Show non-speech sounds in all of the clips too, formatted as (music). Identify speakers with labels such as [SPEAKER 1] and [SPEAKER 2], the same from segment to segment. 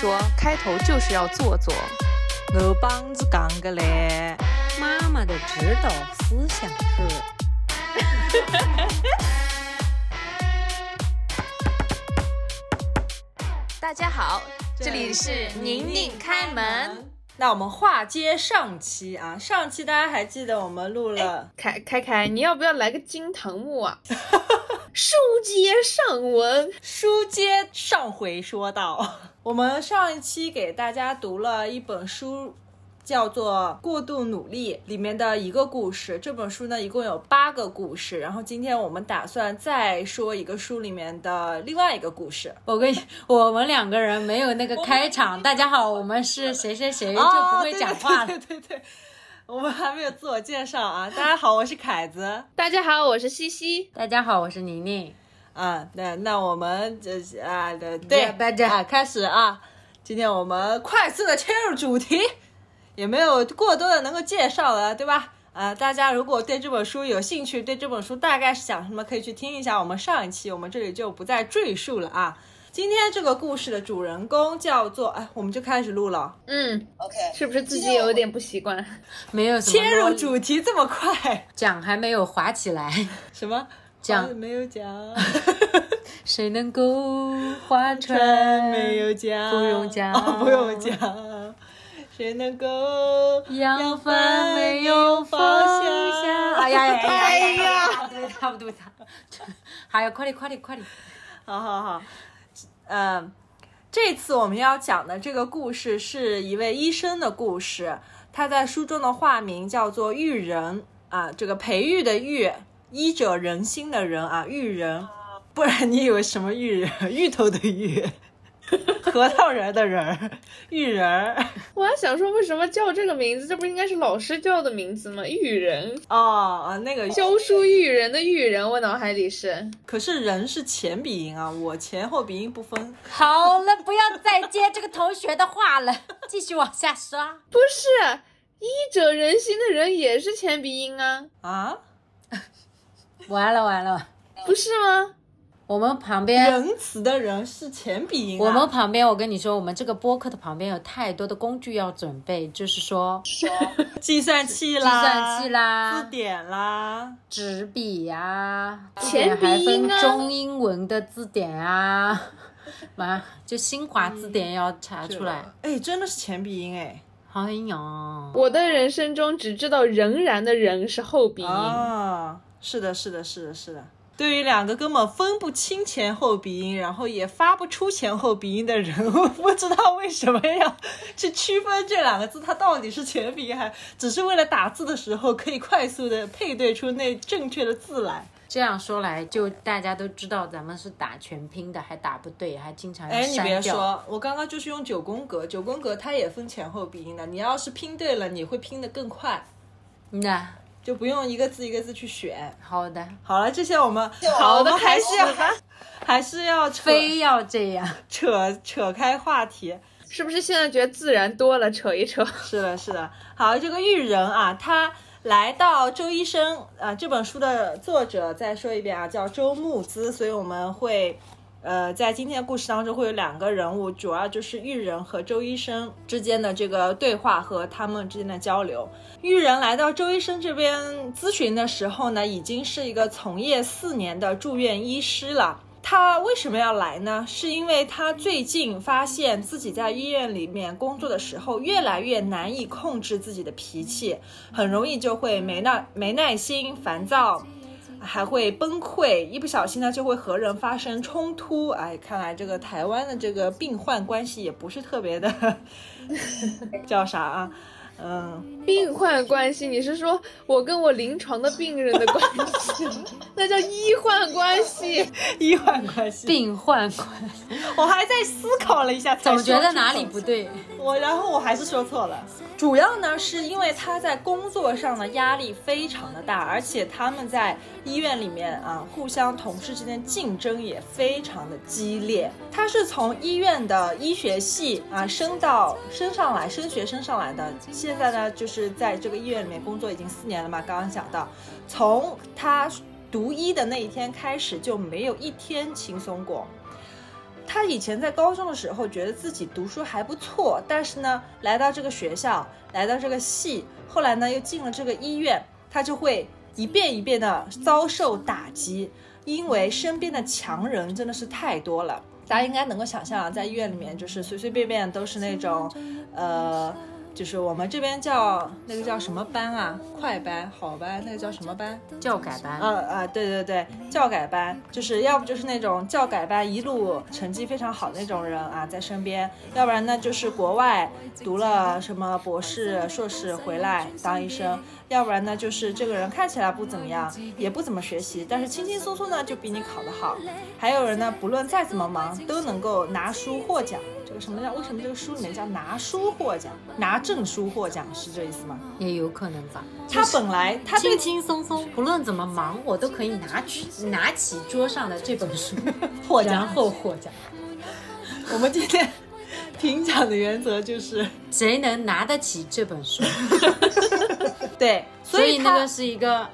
[SPEAKER 1] 说，开头就是要做做。
[SPEAKER 2] 我帮子讲个嘞，妈妈的指导思想是。(laughs)
[SPEAKER 1] 大家好，这里是宁宁开门。
[SPEAKER 2] 那我们话接上期啊，上期大家还记得我们录了
[SPEAKER 1] 凯凯凯，你要不要来个金堂木啊？(laughs) 书接上文，
[SPEAKER 2] 书接上回说到，我们上一期给大家读了一本书。叫做《过度努力》里面的一个故事。这本书呢，一共有八个故事。然后今天我们打算再说一个书里面的另外一个故事。
[SPEAKER 3] 我跟你，我们两个人没有那个开场。大家好，我们是谁谁谁，就不会讲话
[SPEAKER 2] 了。对对对，我们还没有自我介绍啊！大家好，我是凯子。
[SPEAKER 1] 大家好，我是西西。
[SPEAKER 3] 大家好，我是宁宁。
[SPEAKER 2] 啊，那那我们这啊，对对啊，开始啊！今天我们快速的切入主题。也没有过多的能够介绍了，对吧？呃，大家如果对这本书有兴趣，对这本书大概是讲什么，可以去听一下我们上一期，我们这里就不再赘述了啊。今天这个故事的主人公叫做，哎，我们就开始录了。
[SPEAKER 1] 嗯，OK，是不是自己有点不习惯？
[SPEAKER 3] 没有
[SPEAKER 2] 切入主题这么快，
[SPEAKER 3] 讲还没有划起来。
[SPEAKER 2] 什么？
[SPEAKER 3] 讲
[SPEAKER 2] 没有讲？
[SPEAKER 3] 谁能够划 (laughs)
[SPEAKER 2] 船？没有讲，
[SPEAKER 3] 不用讲，
[SPEAKER 2] 不用讲。谁能够
[SPEAKER 3] 扬帆没有方向？
[SPEAKER 2] 哎呀哎
[SPEAKER 3] 呀！对，差不多差。还 (laughs) 有快点快点快点！
[SPEAKER 2] 好好好，嗯，这次我们要讲的这个故事是一位医生的故事。他在书中的化名叫做育人啊，这个培育的育，医者仁心的仁啊，育人。不然你以为什么育人？芋头的芋。核桃仁的仁，育人。
[SPEAKER 1] 我还想说，为什么叫这个名字？这不应该是老师叫的名字吗？育人。
[SPEAKER 2] 哦啊，那个
[SPEAKER 1] 教书育人的育人，我脑海里是。
[SPEAKER 2] 可是人是前鼻音啊，我前后鼻音不分。
[SPEAKER 3] 好了，不要再接这个同学的话了，(laughs) 继续往下刷。
[SPEAKER 1] 不是，医者仁心的人也是前鼻音啊。
[SPEAKER 2] 啊？(laughs)
[SPEAKER 3] 完了完了，
[SPEAKER 1] 不是吗？
[SPEAKER 3] 我们旁边
[SPEAKER 2] 仁慈的人是前鼻音。
[SPEAKER 3] 我们旁边，我跟你说，我们这个播客的旁边有太多的工具要准备，就是说，(laughs)
[SPEAKER 2] 计算器啦，
[SPEAKER 3] 计算器啦，
[SPEAKER 2] 字典啦，
[SPEAKER 3] 纸笔呀，
[SPEAKER 1] 前鼻音
[SPEAKER 3] 啊，中英文的字典啊，(laughs) 妈，就新华字典要查出来。
[SPEAKER 2] 哎，真的是前鼻音哎，
[SPEAKER 3] 哎呀，
[SPEAKER 1] 我的人生中只知道仍然的人是后鼻音
[SPEAKER 2] 啊，是的，是的，是的，是的。对于两个根本分不清前后鼻音，然后也发不出前后鼻音的人，我不知道为什么要去区分这两个字，它到底是前鼻音，还只是为了打字的时候可以快速的配对出那正确的字来。
[SPEAKER 3] 这样说来，就大家都知道咱们是打全拼的，还打不对，还经常
[SPEAKER 2] 哎，你别说，我刚刚就是用九宫格，九宫格它也分前后鼻音的，你要是拼对了，你会拼得更快。
[SPEAKER 3] 那。
[SPEAKER 2] 就不用一个字一个字去选。
[SPEAKER 3] 好的，
[SPEAKER 2] 好了，这些我们
[SPEAKER 1] 好的还是要 (laughs)
[SPEAKER 2] 还是要
[SPEAKER 3] 非要这样
[SPEAKER 2] 扯扯开话题，
[SPEAKER 1] 是不是现在觉得自然多了？扯一扯。
[SPEAKER 2] 是的，是的。好，这个育人啊，他来到周医生啊，这本书的作者再说一遍啊，叫周牧之，所以我们会。呃，在今天的故事当中，会有两个人物，主要就是玉人和周医生之间的这个对话和他们之间的交流。玉人来到周医生这边咨询的时候呢，已经是一个从业四年的住院医师了。他为什么要来呢？是因为他最近发现自己在医院里面工作的时候，越来越难以控制自己的脾气，很容易就会没耐没耐心、烦躁。还会崩溃，一不小心呢就会和人发生冲突。哎，看来这个台湾的这个病患关系也不是特别的，(laughs) 叫啥啊？嗯，
[SPEAKER 1] 病患关系，你是说我跟我临床的病人的关系？(laughs) 那叫医患关系，
[SPEAKER 2] 医患关系，
[SPEAKER 3] 病患关系。
[SPEAKER 2] 我还在思考了一下，
[SPEAKER 3] 总觉得哪里不对。
[SPEAKER 2] 我然后我还是说错了。主要呢是因为他在工作上的压力非常的大，而且他们在医院里面啊，互相同事之间竞争也非常的激烈。他是从医院的医学系啊升到升上来，升学升上来的。现在呢就是在这个医院里面工作已经四年了嘛。刚刚讲到，从他读医的那一天开始就没有一天轻松过。他以前在高中的时候觉得自己读书还不错，但是呢，来到这个学校，来到这个系，后来呢又进了这个医院，他就会一遍一遍的遭受打击，因为身边的强人真的是太多了。大家应该能够想象啊，在医院里面就是随随便便都是那种，呃。就是我们这边叫那个叫什么班啊？快班、好班，那个叫什么班？
[SPEAKER 3] 教改班。
[SPEAKER 2] 呃呃，对对对，教改班，就是要不就是那种教改班一路成绩非常好的那种人啊，在身边；要不然呢，就是国外读了什么博士、硕士回来当医生；要不然呢，就是这个人看起来不怎么样，也不怎么学习，但是轻轻松松呢就比你考得好；还有人呢，不论再怎么忙，都能够拿书获奖。这个什么叫？为什么这个书里面叫拿书获奖？拿证书获奖是这意思吗？
[SPEAKER 3] 也有可能吧。
[SPEAKER 2] 他本来他
[SPEAKER 3] 轻轻松松，不论怎么忙，我都可以拿起拿起桌上的这本书 (laughs)
[SPEAKER 2] 获奖，
[SPEAKER 3] 然后获奖。
[SPEAKER 2] 我们今天评奖的原则就是
[SPEAKER 3] 谁能拿得起这本书。(laughs)
[SPEAKER 2] 对，
[SPEAKER 3] 所
[SPEAKER 2] 以
[SPEAKER 3] 那个是一个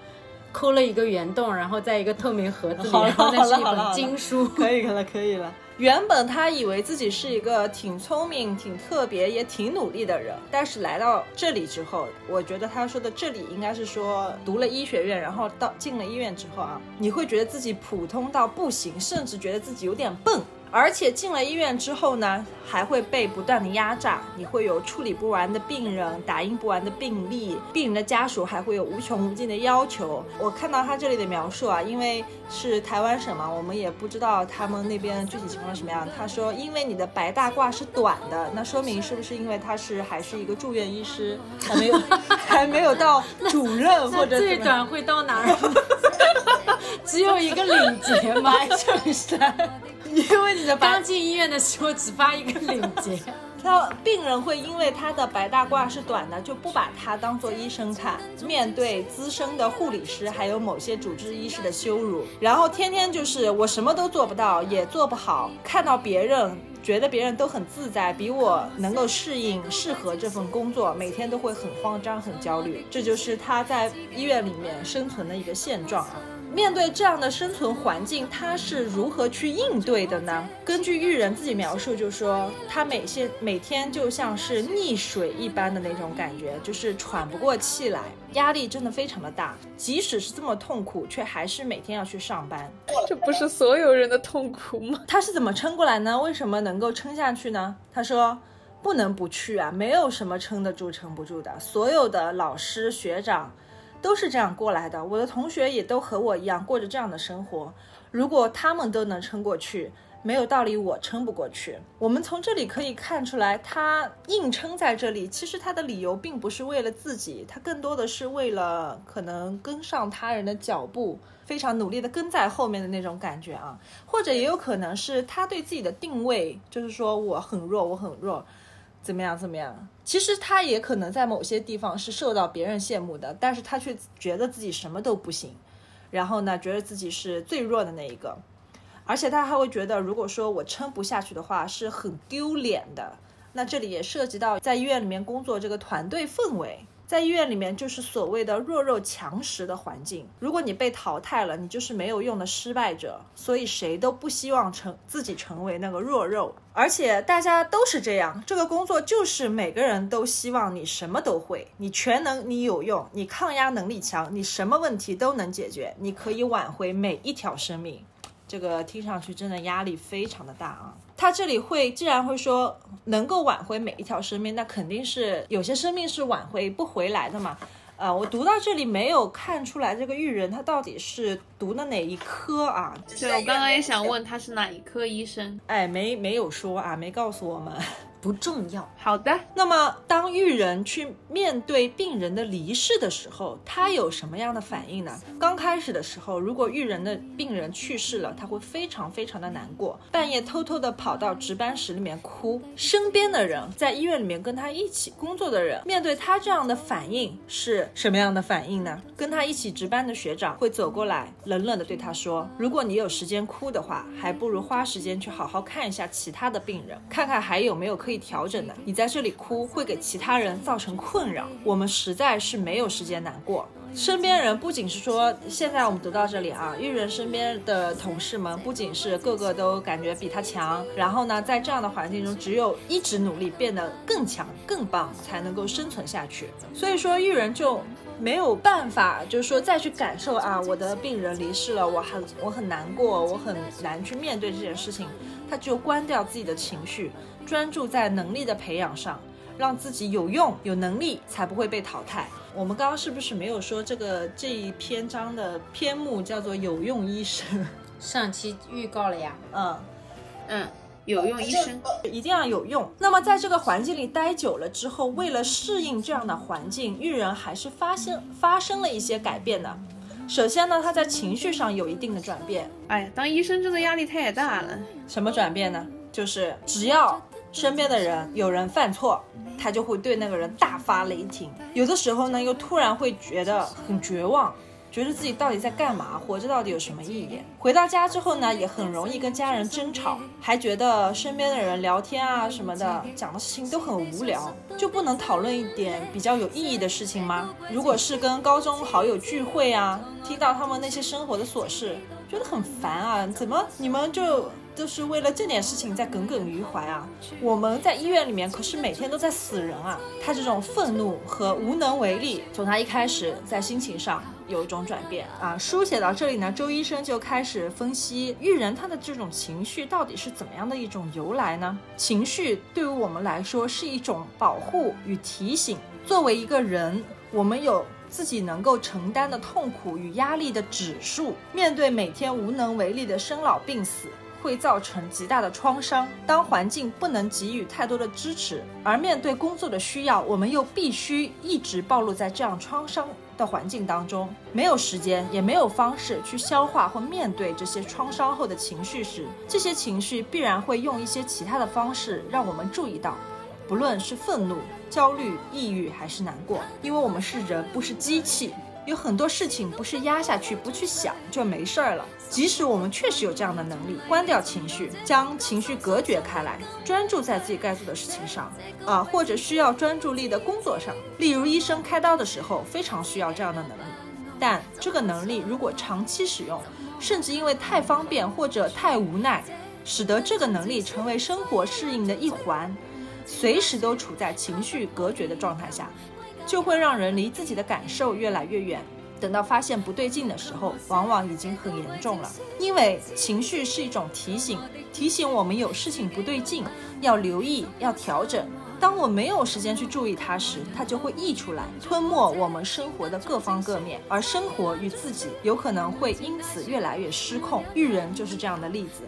[SPEAKER 3] 抠了一个圆洞，然后在一个透明盒子里，然后那是一本经书。(laughs)
[SPEAKER 2] 可以了，可以了。原本他以为自己是一个挺聪明、挺特别、也挺努力的人，但是来到这里之后，我觉得他说的这里应该是说读了医学院，然后到进了医院之后啊，你会觉得自己普通到不行，甚至觉得自己有点笨。而且进了医院之后呢，还会被不断的压榨，你会有处理不完的病人，打印不完的病历，病人的家属还会有无穷无尽的要求。我看到他这里的描述啊，因为是台湾省嘛，我们也不知道他们那边具体情况什么样。他说，因为你的白大褂是短的，那说明是不是因为他是还是一个住院医师，还没有 (laughs) 还没有到主任或者
[SPEAKER 3] 最短会到哪儿？(laughs) 只有一个领结吗？
[SPEAKER 2] 衬衫。(laughs) 因为你的
[SPEAKER 3] 刚进医院的时候只发一个领结，(laughs)
[SPEAKER 2] 那病人会因为他的白大褂是短的，就不把他当做医生看。面对资深的护理师，还有某些主治医师的羞辱，然后天天就是我什么都做不到，也做不好。看到别人觉得别人都很自在，比我能够适应适合这份工作，每天都会很慌张、很焦虑。这就是他在医院里面生存的一个现状啊。面对这样的生存环境，他是如何去应对的呢？根据玉人自己描述，就说他每些每天就像是溺水一般的那种感觉，就是喘不过气来，压力真的非常的大。即使是这么痛苦，却还是每天要去上班。
[SPEAKER 1] 这不是所有人的痛苦吗？(laughs)
[SPEAKER 2] 他是怎么撑过来呢？为什么能够撑下去呢？他说不能不去啊，没有什么撑得住、撑不住的。所有的老师、学长。都是这样过来的，我的同学也都和我一样过着这样的生活。如果他们都能撑过去，没有道理我撑不过去。我们从这里可以看出来，他硬撑在这里，其实他的理由并不是为了自己，他更多的是为了可能跟上他人的脚步，非常努力的跟在后面的那种感觉啊，或者也有可能是他对自己的定位，就是说我很弱，我很弱。怎么样？怎么样？其实他也可能在某些地方是受到别人羡慕的，但是他却觉得自己什么都不行，然后呢，觉得自己是最弱的那一个，而且他还会觉得，如果说我撑不下去的话，是很丢脸的。那这里也涉及到在医院里面工作这个团队氛围。在医院里面，就是所谓的弱肉强食的环境。如果你被淘汰了，你就是没有用的失败者。所以谁都不希望成自己成为那个弱肉，而且大家都是这样。这个工作就是每个人都希望你什么都会，你全能，你有用，你抗压能力强，你什么问题都能解决，你可以挽回每一条生命。这个听上去真的压力非常的大啊。他这里会，既然会说能够挽回每一条生命，那肯定是有些生命是挽回不回来的嘛。呃，我读到这里没有看出来这个玉人他到底是读的哪一科啊？
[SPEAKER 1] 对，我刚刚也想问他是哪一科医生，
[SPEAKER 2] 哎，没没有说啊，没告诉我们。
[SPEAKER 3] 不重要。
[SPEAKER 1] 好的，
[SPEAKER 2] 那么当育人去面对病人的离世的时候，他有什么样的反应呢？刚开始的时候，如果育人的病人去世了，他会非常非常的难过，半夜偷偷的跑到值班室里面哭。身边的人在医院里面跟他一起工作的人，面对他这样的反应是什么样的反应呢？跟他一起值班的学长会走过来，冷冷的对他说：“如果你有时间哭的话，还不如花时间去好好看一下其他的病人，看看还有没有可以。”以调整的。你在这里哭，会给其他人造成困扰，我们实在是没有时间难过。身边人不仅是说，现在我们读到这里啊，玉人身边的同事们不仅是个个都感觉比他强，然后呢，在这样的环境中，只有一直努力变得更强、更棒，才能够生存下去。所以说，玉人就没有办法，就是说再去感受啊，我的病人离世了，我很我很难过，我很难去面对这件事情。他就关掉自己的情绪，专注在能力的培养上，让自己有用、有能力，才不会被淘汰。我们刚刚是不是没有说这个这一篇章的篇目叫做“有用医生 (laughs)
[SPEAKER 3] 上期预告了呀，”？
[SPEAKER 2] 嗯，
[SPEAKER 1] 嗯，有用医生，
[SPEAKER 2] 一定要有用。那么在这个环境里待久了之后，为了适应这样的环境，育人还是发现发生了一些改变的。首先呢，他在情绪上有一定的转变。
[SPEAKER 1] 哎呀，当医生真的压力太大了。
[SPEAKER 2] 什么转变呢？就是只要身边的人有人犯错，他就会对那个人大发雷霆。有的时候呢，又突然会觉得很绝望，觉得自己到底在干嘛，活着到底有什么意义？回到家之后呢，也很容易跟家人争吵，还觉得身边的人聊天啊什么的，讲的事情都很无聊，就不能讨论一点比较有意义的事情吗？如果是跟高中好友聚会啊，听到他们那些生活的琐事，觉得很烦啊，怎么你们就？都是为了这点事情在耿耿于怀啊！我们在医院里面可是每天都在死人啊！他这种愤怒和无能为力，从他一开始在心情上有一种转变啊。书写到这里呢，周医生就开始分析玉人他的这种情绪到底是怎么样的一种由来呢？情绪对于我们来说是一种保护与提醒。作为一个人，我们有自己能够承担的痛苦与压力的指数，面对每天无能为力的生老病死。会造成极大的创伤。当环境不能给予太多的支持，而面对工作的需要，我们又必须一直暴露在这样创伤的环境当中，没有时间，也没有方式去消化或面对这些创伤后的情绪时，这些情绪必然会用一些其他的方式让我们注意到，不论是愤怒、焦虑、抑郁还是难过，因为我们是人，不是机器。有很多事情不是压下去不去想就没事儿了。即使我们确实有这样的能力，关掉情绪，将情绪隔绝开来，专注在自己该做的事情上，啊，或者需要专注力的工作上，例如医生开刀的时候，非常需要这样的能力。但这个能力如果长期使用，甚至因为太方便或者太无奈，使得这个能力成为生活适应的一环，随时都处在情绪隔绝的状态下。就会让人离自己的感受越来越远，等到发现不对劲的时候，往往已经很严重了。因为情绪是一种提醒，提醒我们有事情不对劲，要留意，要调整。当我没有时间去注意它时，它就会溢出来，吞没我们生活的各方各面，而生活与自己有可能会因此越来越失控。育人就是这样的例子，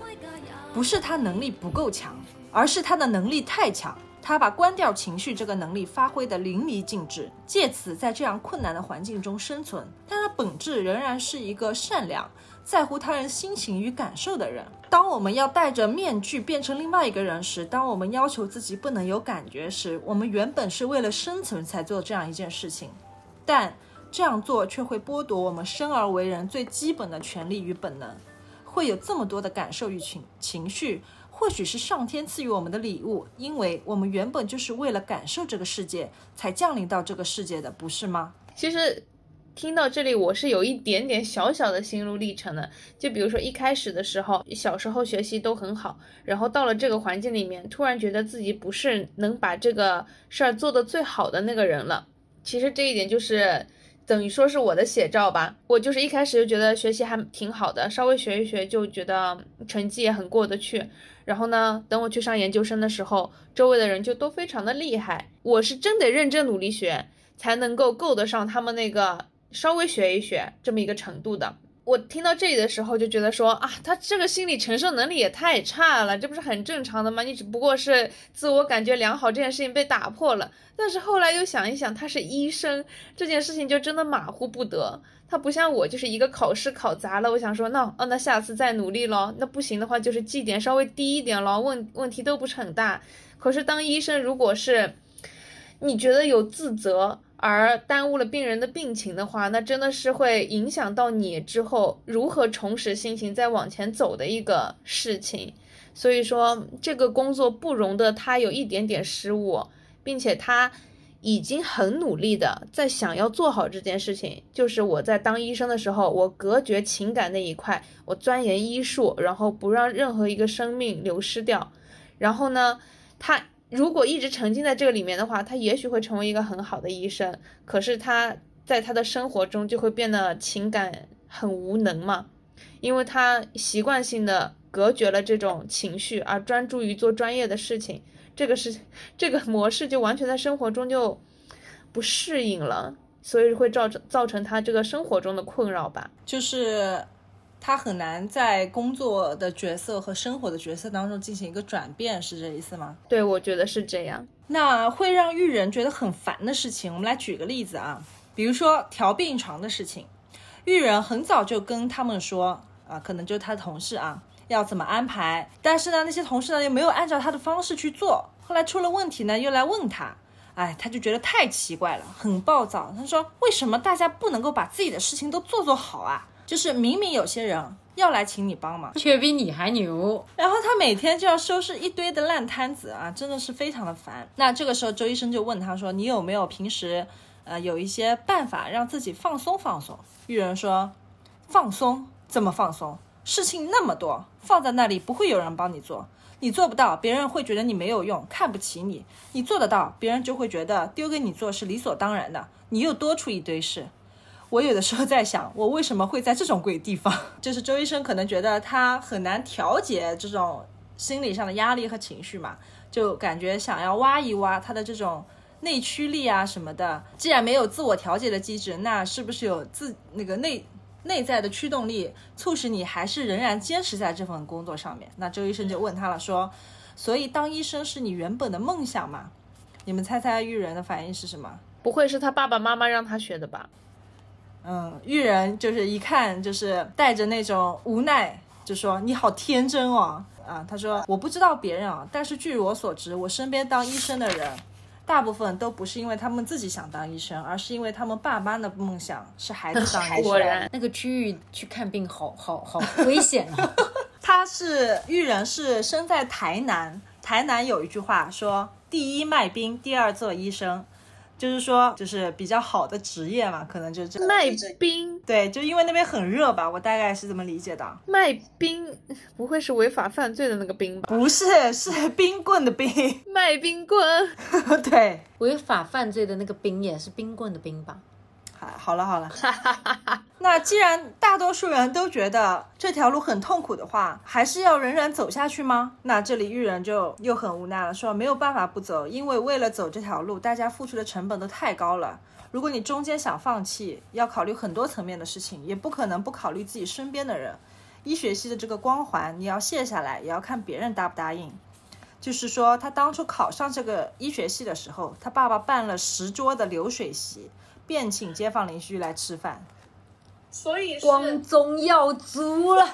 [SPEAKER 2] 不是他能力不够强，而是他的能力太强。他把关掉情绪这个能力发挥得淋漓尽致，借此在这样困难的环境中生存。但他本质仍然是一个善良、在乎他人心情与感受的人。当我们要戴着面具变成另外一个人时，当我们要求自己不能有感觉时，我们原本是为了生存才做这样一件事情，但这样做却会剥夺我们生而为人最基本的权利与本能，会有这么多的感受与情情绪。或许是上天赐予我们的礼物，因为我们原本就是为了感受这个世界才降临到这个世界的，不是吗？
[SPEAKER 1] 其实听到这里，我是有一点点小小的心路历程的。就比如说一开始的时候，小时候学习都很好，然后到了这个环境里面，突然觉得自己不是能把这个事儿做得最好的那个人了。其实这一点就是。等于说是我的写照吧，我就是一开始就觉得学习还挺好的，稍微学一学就觉得成绩也很过得去。然后呢，等我去上研究生的时候，周围的人就都非常的厉害，我是真得认真努力学，才能够够得上他们那个稍微学一学这么一个程度的。我听到这里的时候就觉得说啊，他这个心理承受能力也太差了，这不是很正常的吗？你只不过是自我感觉良好这件事情被打破了。但是后来又想一想，他是医生，这件事情就真的马虎不得。他不像我，就是一个考试考砸了，我想说那哦，那下次再努力咯。那不行的话，就是绩点稍微低一点咯，问问题都不是很大。可是当医生，如果是你觉得有自责。而耽误了病人的病情的话，那真的是会影响到你之后如何重拾心情再往前走的一个事情。所以说这个工作不容得他有一点点失误，并且他已经很努力的在想要做好这件事情。就是我在当医生的时候，我隔绝情感那一块，我钻研医术，然后不让任何一个生命流失掉。然后呢，他如果一直沉浸在这个里面的话，他也许会成为一个很好的医生。可是他在他的生活中就会变得情感很无能嘛，因为他习惯性的。隔绝了这种情绪，而专注于做专业的事情，这个是这个模式就完全在生活中就不适应了，所以会造成造成他这个生活中的困扰吧。
[SPEAKER 2] 就是他很难在工作的角色和生活的角色当中进行一个转变，是这意思吗？
[SPEAKER 1] 对，我觉得是这样。
[SPEAKER 2] 那会让玉人觉得很烦的事情，我们来举个例子啊，比如说调病床的事情，玉人很早就跟他们说啊，可能就是他的同事啊。要怎么安排？但是呢，那些同事呢又没有按照他的方式去做。后来出了问题呢，又来问他，哎，他就觉得太奇怪了，很暴躁。他说：“为什么大家不能够把自己的事情都做做好啊？就是明明有些人要来请你帮忙，
[SPEAKER 3] 却比你还牛。(laughs)
[SPEAKER 2] 然后他每天就要收拾一堆的烂摊子啊，真的是非常的烦。那这个时候，周医生就问他说：你有没有平时呃有一些办法让自己放松放松？玉人说：放松？怎么放松？事情那么多。放在那里不会有人帮你做，你做不到，别人会觉得你没有用，看不起你；你做得到，别人就会觉得丢给你做是理所当然的，你又多出一堆事。我有的时候在想，我为什么会在这种鬼地方？(laughs) 就是周医生可能觉得他很难调节这种心理上的压力和情绪嘛，就感觉想要挖一挖他的这种内驱力啊什么的。既然没有自我调节的机制，那是不是有自那个内？内在的驱动力促使你还是仍然坚持在这份工作上面。那周医生就问他了，说：“所以当医生是你原本的梦想吗？”你们猜猜玉人的反应是什么？
[SPEAKER 1] 不会是他爸爸妈妈让他学的吧？
[SPEAKER 2] 嗯，玉人就是一看就是带着那种无奈，就说：“你好天真哦。”啊，他说：“我不知道别人啊，但是据我所知，我身边当医生的人。”大部分都不是因为他们自己想当医生，而是因为他们爸妈的梦想是孩子当医生。(laughs)
[SPEAKER 3] 那个区域去看病，好好好 (laughs) 危险啊！(laughs)
[SPEAKER 2] 他是玉人，是生在台南。台南有一句话说：“第一卖冰，第二做医生。”就是说，就是比较好的职业嘛，可能就是这
[SPEAKER 1] 卖冰。
[SPEAKER 2] 对，就因为那边很热吧，我大概是这么理解的。
[SPEAKER 1] 卖冰不会是违法犯罪的那个冰吧？
[SPEAKER 2] 不是，是冰棍的冰。
[SPEAKER 1] 卖冰棍。(laughs)
[SPEAKER 2] 对，
[SPEAKER 3] 违法犯罪的那个冰也是冰棍的冰吧？
[SPEAKER 2] 好，好了好了，(laughs) 那既然大多数人都觉得这条路很痛苦的话，还是要仍然走下去吗？那这里玉人就又很无奈了，说没有办法不走，因为为了走这条路，大家付出的成本都太高了。如果你中间想放弃，要考虑很多层面的事情，也不可能不考虑自己身边的人。医学系的这个光环，你要卸下来，也要看别人答不答应。就是说，他当初考上这个医学系的时候，他爸爸办了十桌的流水席。便请街坊邻居来吃饭，
[SPEAKER 1] 所以
[SPEAKER 3] 光宗耀祖了，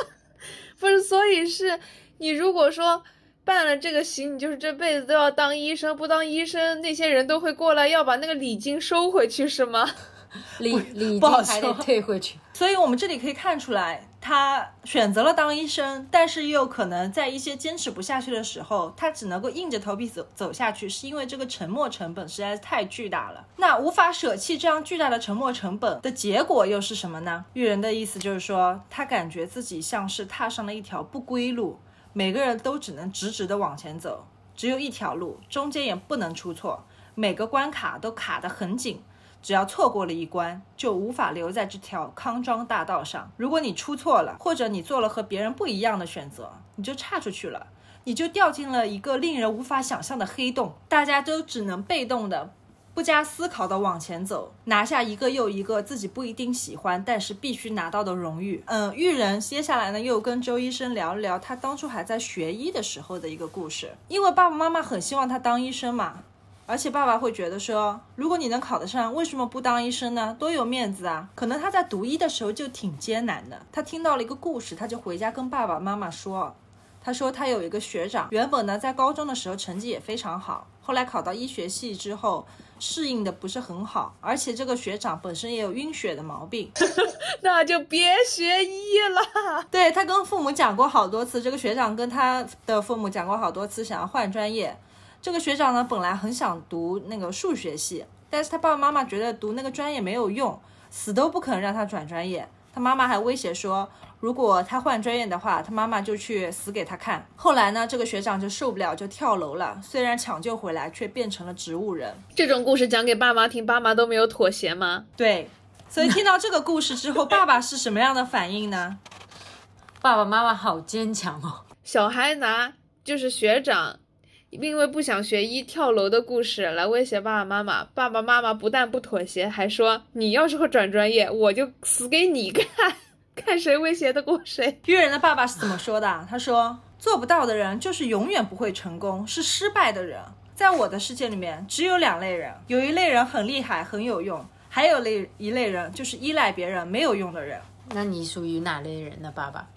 [SPEAKER 3] (laughs)
[SPEAKER 1] 不是？所以是你如果说办了这个席，你就是这辈子都要当医生，不当医生，那些人都会过来要把那个礼金收回去，是吗？(laughs)
[SPEAKER 3] 礼礼金还得退回去。
[SPEAKER 2] 所以我们这里可以看出来。他选择了当医生，但是又可能在一些坚持不下去的时候，他只能够硬着头皮走走下去，是因为这个沉没成本实在是太巨大了。那无法舍弃这样巨大的沉没成本的结果又是什么呢？玉人的意思就是说，他感觉自己像是踏上了一条不归路，每个人都只能直直的往前走，只有一条路，中间也不能出错，每个关卡都卡得很紧。只要错过了一关，就无法留在这条康庄大道上。如果你出错了，或者你做了和别人不一样的选择，你就差出去了，你就掉进了一个令人无法想象的黑洞。大家都只能被动的、不加思考的往前走，拿下一个又一个自己不一定喜欢，但是必须拿到的荣誉。嗯，玉人接下来呢，又跟周医生聊了聊他当初还在学医的时候的一个故事。因为爸爸妈妈很希望他当医生嘛。而且爸爸会觉得说，如果你能考得上，为什么不当医生呢？多有面子啊！可能他在读医的时候就挺艰难的。他听到了一个故事，他就回家跟爸爸妈妈说，他说他有一个学长，原本呢在高中的时候成绩也非常好，后来考到医学系之后适应的不是很好，而且这个学长本身也有晕血的毛病。(laughs)
[SPEAKER 1] 那就别学医了。(laughs)
[SPEAKER 2] 对他跟父母讲过好多次，这个学长跟他的父母讲过好多次，想要换专业。这个学长呢本来很想读那个数学系，但是他爸爸妈妈觉得读那个专业没有用，死都不肯让他转专业。他妈妈还威胁说，如果他换专业的话，他妈妈就去死给他看。后来呢，这个学长就受不了，就跳楼了。虽然抢救回来，却变成了植物人。
[SPEAKER 1] 这种故事讲给爸妈听，爸妈都没有妥协吗？
[SPEAKER 2] 对，所以听到这个故事之后，爸爸是什么样的反应呢？
[SPEAKER 3] 爸爸妈妈好坚强哦。
[SPEAKER 1] 小孩拿就是学长。因为不想学医跳楼的故事来威胁爸爸妈妈，爸爸妈妈不但不妥协，还说你要是会转专业，我就死给你看，(laughs) 看谁威胁得过谁。
[SPEAKER 2] 约人的爸爸是怎么说的？(laughs) 他说做不到的人就是永远不会成功，是失败的人。在我的世界里面，只有两类人，有一类人很厉害很有用，还有类一类人就是依赖别人没有用的人。
[SPEAKER 3] 那你属于哪类人呢，爸爸？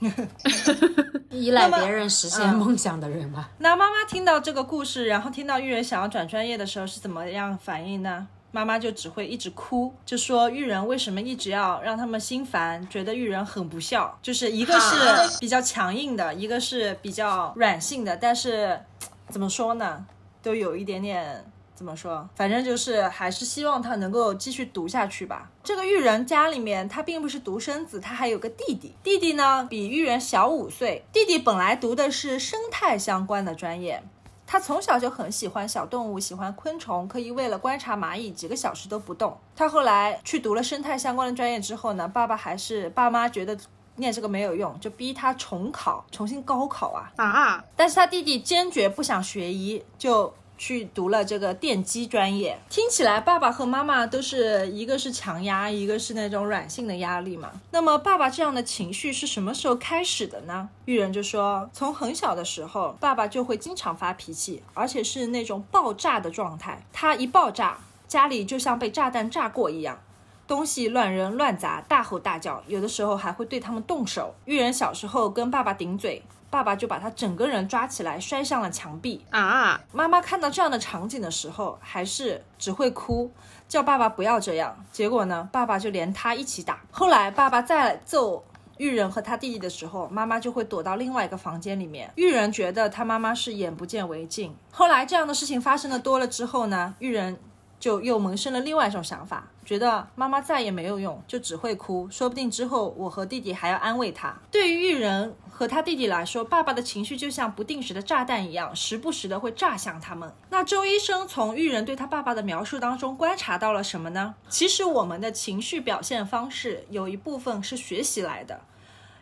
[SPEAKER 3] (laughs) 依赖别人实现梦想的人吧。
[SPEAKER 2] 那妈妈听到这个故事，然后听到玉人想要转专业的时候是怎么样反应呢？妈妈就只会一直哭，就说玉人为什么一直要让他们心烦，觉得玉人很不孝，就是一个是比较强硬的，一个是比较软性的，但是怎么说呢，都有一点点。怎么说？反正就是还是希望他能够继续读下去吧。这个玉人家里面，他并不是独生子，他还有个弟弟。弟弟呢比玉人小五岁。弟弟本来读的是生态相关的专业，他从小就很喜欢小动物，喜欢昆虫，可以为了观察蚂蚁几个小时都不动。他后来去读了生态相关的专业之后呢，爸爸还是爸妈觉得念这个没有用，就逼他重考，重新高考啊
[SPEAKER 1] 啊！
[SPEAKER 2] 但是他弟弟坚决不想学医，就。去读了这个电机专业，听起来爸爸和妈妈都是一个是强压，一个是那种软性的压力嘛。那么爸爸这样的情绪是什么时候开始的呢？玉人就说，从很小的时候，爸爸就会经常发脾气，而且是那种爆炸的状态。他一爆炸，家里就像被炸弹炸过一样，东西乱扔乱砸，大吼大叫，有的时候还会对他们动手。玉人小时候跟爸爸顶嘴。爸爸就把他整个人抓起来摔向了墙壁
[SPEAKER 1] 啊！
[SPEAKER 2] 妈妈看到这样的场景的时候，还是只会哭，叫爸爸不要这样。结果呢，爸爸就连他一起打。后来爸爸再揍玉人和他弟弟的时候，妈妈就会躲到另外一个房间里面。玉人觉得他妈妈是眼不见为净。后来这样的事情发生的多了之后呢，玉人。就又萌生了另外一种想法，觉得妈妈再也没有用，就只会哭，说不定之后我和弟弟还要安慰他。对于玉人和他弟弟来说，爸爸的情绪就像不定时的炸弹一样，时不时的会炸向他们。那周医生从玉人对他爸爸的描述当中观察到了什么呢？其实我们的情绪表现方式有一部分是学习来的，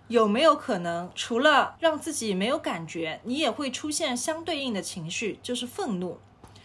[SPEAKER 2] 有没有可能除了让自己没有感觉，你也会出现相对应的情绪，就是愤怒，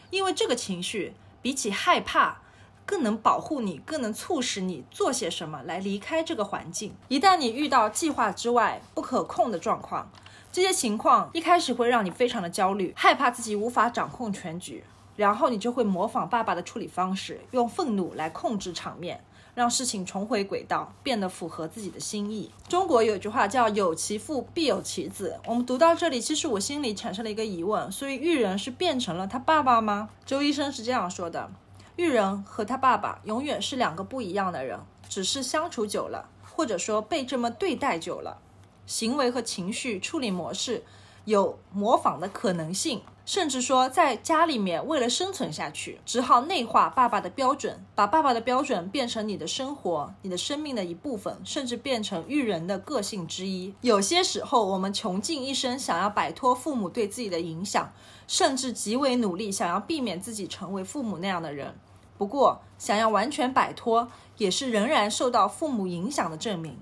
[SPEAKER 2] 因为这个情绪。比起害怕，更能保护你，更能促使你做些什么来离开这个环境。一旦你遇到计划之外不可控的状况，这些情况一开始会让你非常的焦虑，害怕自己无法掌控全局，然后你就会模仿爸爸的处理方式，用愤怒来控制场面。让事情重回轨道，变得符合自己的心意。中国有句话叫“有其父必有其子”。我们读到这里，其实我心里产生了一个疑问：所以玉人是变成了他爸爸吗？周医生是这样说的：玉人和他爸爸永远是两个不一样的人，只是相处久了，或者说被这么对待久了，行为和情绪处理模式有模仿的可能性。甚至说，在家里面为了生存下去，只好内化爸爸的标准，把爸爸的标准变成你的生活、你的生命的一部分，甚至变成育人的个性之一。有些时候，我们穷尽一生想要摆脱父母对自己的影响，甚至极为努力想要避免自己成为父母那样的人。不过，想要完全摆脱，也是仍然受到父母影响的证明。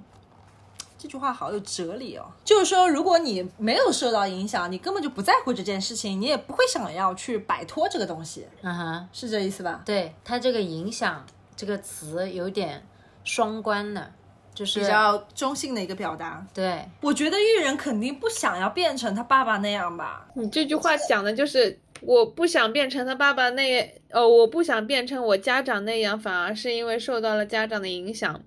[SPEAKER 2] 这句话好有哲理哦，就是说，如果你没有受到影响，你根本就不在乎这件事情，你也不会想要去摆脱这个东西。
[SPEAKER 3] 嗯哼，
[SPEAKER 2] 是这意思吧？
[SPEAKER 3] 对他这个影响这个词有点双关的，就是
[SPEAKER 2] 比较中性的一个表达。
[SPEAKER 3] 对，
[SPEAKER 2] 我觉得玉人肯定不想要变成他爸爸那样吧？
[SPEAKER 1] 你这句话讲的就是我不想变成他爸爸那，呃，我不想变成我家长那样，反而是因为受到了家长的影响。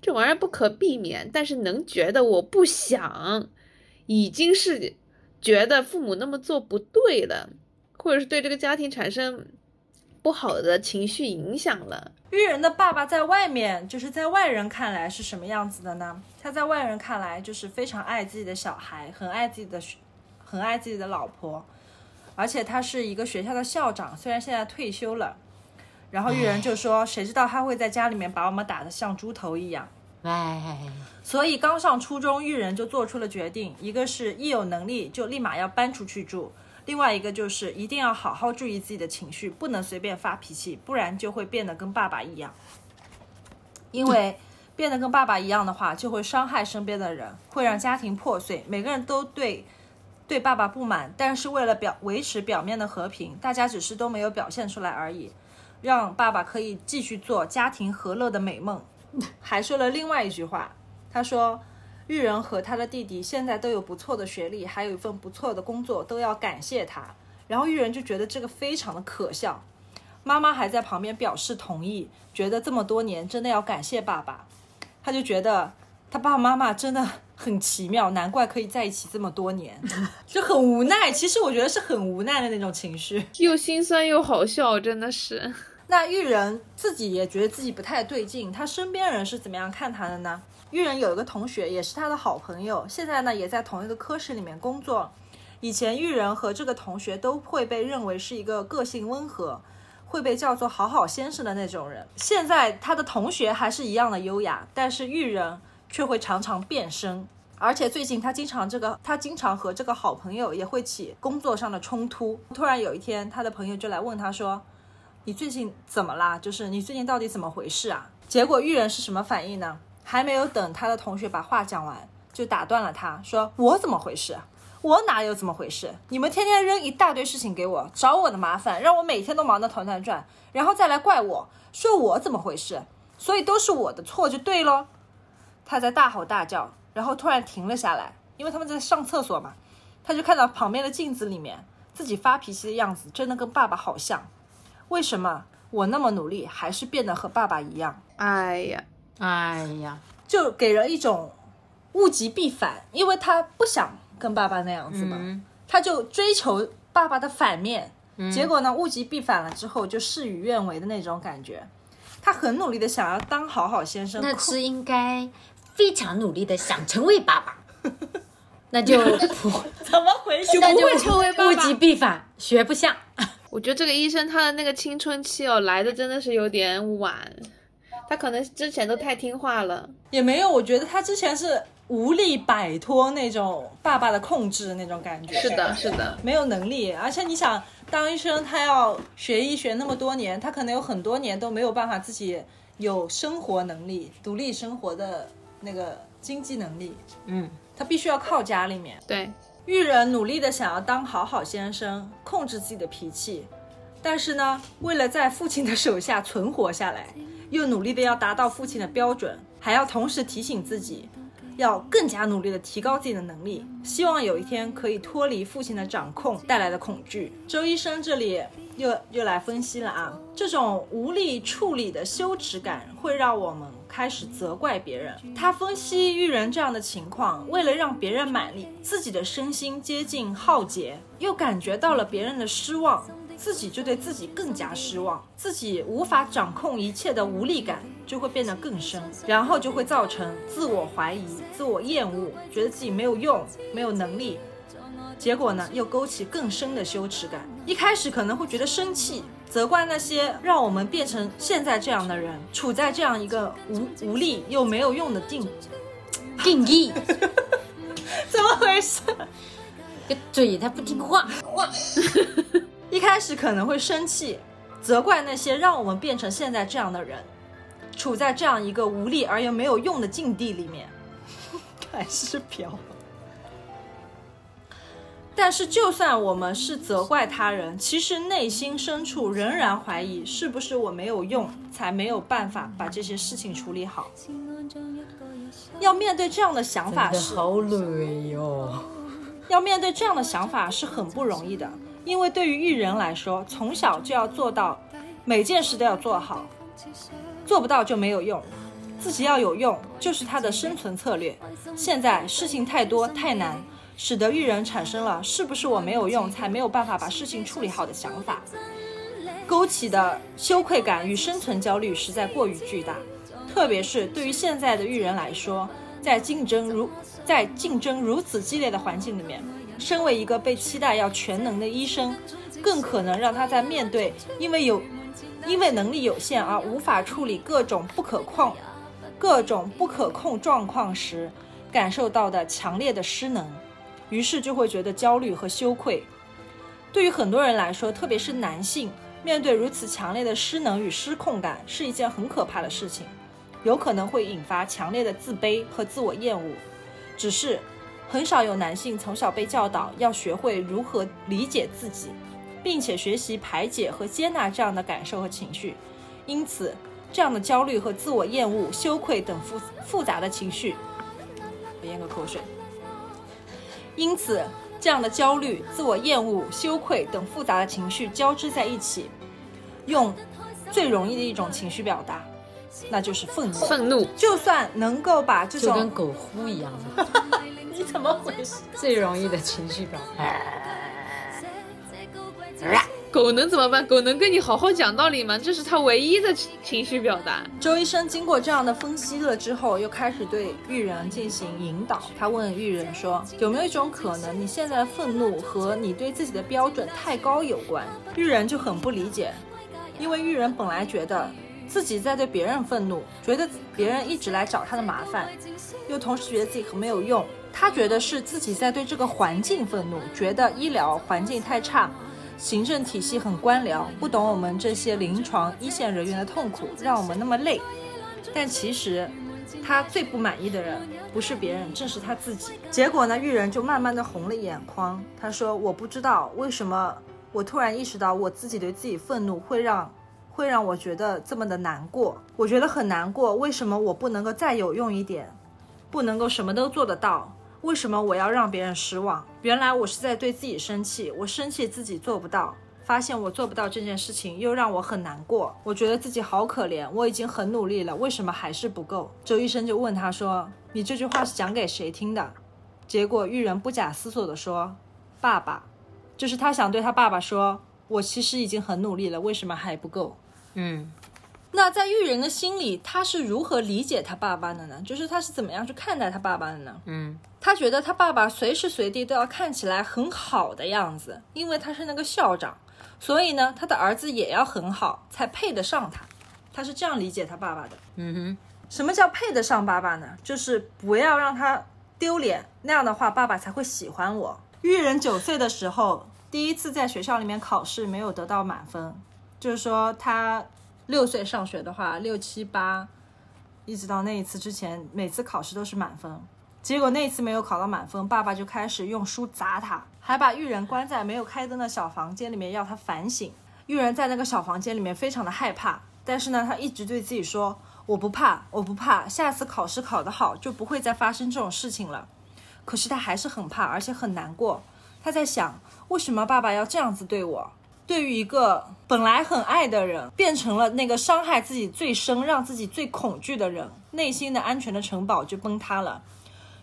[SPEAKER 1] 这玩意儿不可避免，但是能觉得我不想，已经是觉得父母那么做不对了，或者是对这个家庭产生不好的情绪影响了。
[SPEAKER 2] 玉人的爸爸在外面，就是在外人看来是什么样子的呢？他在外人看来就是非常爱自己的小孩，很爱自己的，很爱自己的老婆，而且他是一个学校的校长，虽然现在退休了。然后玉人就说：“谁知道他会在家里面把我们打得像猪头一样？”
[SPEAKER 3] 哎，
[SPEAKER 2] 所以刚上初中，玉人就做出了决定：一个是一有能力就立马要搬出去住。另外一个就是一定要好好注意自己的情绪，不能随便发脾气，不然就会变得跟爸爸一样。因为变得跟爸爸一样的话，就会伤害身边的人，会让家庭破碎。每个人都对对爸爸不满，但是为了表维持表面的和平，大家只是都没有表现出来而已，让爸爸可以继续做家庭和乐的美梦。(laughs) 还说了另外一句话，他说。玉人和他的弟弟现在都有不错的学历，还有一份不错的工作，都要感谢他。然后玉人就觉得这个非常的可笑。妈妈还在旁边表示同意，觉得这么多年真的要感谢爸爸。他就觉得他爸爸妈妈真的很奇妙，难怪可以在一起这么多年，(laughs) 就很无奈。其实我觉得是很无奈的那种情绪，
[SPEAKER 1] 又心酸又好笑，真的是。
[SPEAKER 2] 那玉人自己也觉得自己不太对劲，他身边人是怎么样看他的呢？玉人有一个同学，也是他的好朋友，现在呢也在同一个科室里面工作。以前玉人和这个同学都会被认为是一个个性温和，会被叫做好好先生的那种人。现在他的同学还是一样的优雅，但是玉人却会常常变声，而且最近他经常这个他经常和这个好朋友也会起工作上的冲突。突然有一天，他的朋友就来问他说：“你最近怎么啦？就是你最近到底怎么回事啊？”结果玉人是什么反应呢？还没有等他的同学把话讲完，就打断了他，说：“我怎么回事？我哪有怎么回事？你们天天扔一大堆事情给我，找我的麻烦，让我每天都忙得团团转，然后再来怪我说我怎么回事？所以都是我的错就对喽。”他在大吼大叫，然后突然停了下来，因为他们在上厕所嘛，他就看到旁边的镜子里面自己发脾气的样子，真的跟爸爸好像。为什么我那么努力，还是变得和爸爸一样？
[SPEAKER 1] 哎呀！
[SPEAKER 3] 哎呀，
[SPEAKER 2] 就给人一种物极必反，因为他不想跟爸爸那样子嘛，他就追求爸爸的反面，结果呢，物极必反了之后就事与愿违的那种感觉。他很努力的想要当好好先生，
[SPEAKER 3] 那是应该非常努力的想成为爸爸，(laughs) 那就不
[SPEAKER 2] 怎么回事？
[SPEAKER 1] 就不会成为爸爸，
[SPEAKER 3] 物极必反，学不像。
[SPEAKER 1] 我觉得这个医生他的那个青春期哦来的真的是有点晚。他可能之前都太听话了，
[SPEAKER 2] 也没有。我觉得他之前是无力摆脱那种爸爸的控制那种感觉。
[SPEAKER 1] 是的，是的，
[SPEAKER 2] 没有能力。而且你想当医生，他要学医学那么多年，他可能有很多年都没有办法自己有生活能力、独立生活的那个经济能力。
[SPEAKER 3] 嗯，
[SPEAKER 2] 他必须要靠家里面。
[SPEAKER 1] 对，
[SPEAKER 2] 玉人努力的想要当好好先生，控制自己的脾气，但是呢，为了在父亲的手下存活下来。又努力的要达到父亲的标准，还要同时提醒自己，要更加努力的提高自己的能力，希望有一天可以脱离父亲的掌控带来的恐惧。周医生这里又又来分析了啊，这种无力处理的羞耻感会让我们开始责怪别人。他分析玉人这样的情况，为了让别人满意，自己的身心接近浩劫，又感觉到了别人的失望。自己就对自己更加失望，自己无法掌控一切的无力感就会变得更深，然后就会造成自我怀疑、自我厌恶，觉得自己没有用、没有能力。结果呢，又勾起更深的羞耻感。一开始可能会觉得生气，责怪那些让我们变成现在这样的人，处在这样一个无无力又没有用的定
[SPEAKER 3] 定义，(laughs)
[SPEAKER 2] 怎么回事？
[SPEAKER 3] 个嘴他不听话。(laughs)
[SPEAKER 2] 一开始可能会生气，责怪那些让我们变成现在这样的人，处在这样一个无力而又没有用的境地里面，(laughs) 还是飘。但是，就算我们是责怪他人，其实内心深处仍然怀疑，是不是我没有用，才没有办法把这些事情处理好。要面对这样的想法是
[SPEAKER 3] 好累哟。
[SPEAKER 2] 要面对这样的想法是很不容易的。因为对于育人来说，从小就要做到每件事都要做好，做不到就没有用，自己要有用就是他的生存策略。现在事情太多太难，使得玉人产生了是不是我没有用，才没有办法把事情处理好的想法，勾起的羞愧感与生存焦虑实在过于巨大，特别是对于现在的玉人来说，在竞争如在竞争如此激烈的环境里面，身为一个被期待要全能的医生，更可能让他在面对因为有因为能力有限而无法处理各种不可控各种不可控状况时，感受到的强烈的失能，于是就会觉得焦虑和羞愧。对于很多人来说，特别是男性，面对如此强烈的失能与失控感，是一件很可怕的事情，有可能会引发强烈的自卑和自我厌恶。只是，很少有男性从小被教导要学会如何理解自己，并且学习排解和接纳这样的感受和情绪，因此。这样的焦虑和自我厌恶、羞愧等复复杂的情绪，我咽个口水。因此，这样的焦虑、自我厌恶、羞愧等复杂的情绪交织在一起，用最容易的一种情绪表达，那就是愤怒。
[SPEAKER 1] 愤怒，
[SPEAKER 2] 就算能够把这种
[SPEAKER 3] 就跟狗呼一样的，(laughs)
[SPEAKER 2] 你怎么回事？
[SPEAKER 3] 最容易的情绪表达。
[SPEAKER 1] 狗能怎么办？狗能跟你好好讲道理吗？这是它唯一的情情绪表达。
[SPEAKER 2] 周医生经过这样的分析了之后，又开始对玉人进行引导。他问玉人说：“有没有一种可能，你现在的愤怒和你对自己的标准太高有关？”玉人就很不理解，因为玉人本来觉得自己在对别人愤怒，觉得别人一直来找他的麻烦，又同时觉得自己很没有用。他觉得是自己在对这个环境愤怒，觉得医疗环境太差。行政体系很官僚，不懂我们这些临床一线人员的痛苦，让我们那么累。但其实，他最不满意的人不是别人，正是他自己。结果呢，玉人就慢慢的红了眼眶。他说：“我不知道为什么，我突然意识到我自己对自己愤怒，会让会让我觉得这么的难过。我觉得很难过。为什么我不能够再有用一点，不能够什么都做得到？”为什么我要让别人失望？原来我是在对自己生气，我生气自己做不到，发现我做不到这件事情，又让我很难过。我觉得自己好可怜，我已经很努力了，为什么还是不够？周医生就问他说：“你这句话是讲给谁听的？”结果玉人不假思索地说：“爸爸。”就是他想对他爸爸说：“我其实已经很努力了，为什么还不够？”
[SPEAKER 3] 嗯。
[SPEAKER 2] 那在育人的心里，他是如何理解他爸爸的呢？就是他是怎么样去看待他爸爸的呢？
[SPEAKER 3] 嗯，
[SPEAKER 2] 他觉得他爸爸随时随地都要看起来很好的样子，因为他是那个校长，所以呢，他的儿子也要很好才配得上他。他是这样理解他爸爸的。
[SPEAKER 3] 嗯哼，
[SPEAKER 2] 什么叫配得上爸爸呢？就是不要让他丢脸，那样的话爸爸才会喜欢我。育人九岁的时候，第一次在学校里面考试没有得到满分，就是说他。六岁上学的话，六七八，一直到那一次之前，每次考试都是满分。结果那一次没有考到满分，爸爸就开始用书砸他，还把玉人关在没有开灯的小房间里面，要他反省。玉人在那个小房间里面非常的害怕，但是呢，他一直对自己说：“我不怕，我不怕，下次考试考得好就不会再发生这种事情了。”可是他还是很怕，而且很难过。他在想，为什么爸爸要这样子对我？对于一个本来很爱的人，变成了那个伤害自己最深、让自己最恐惧的人，内心的安全的城堡就崩塌了，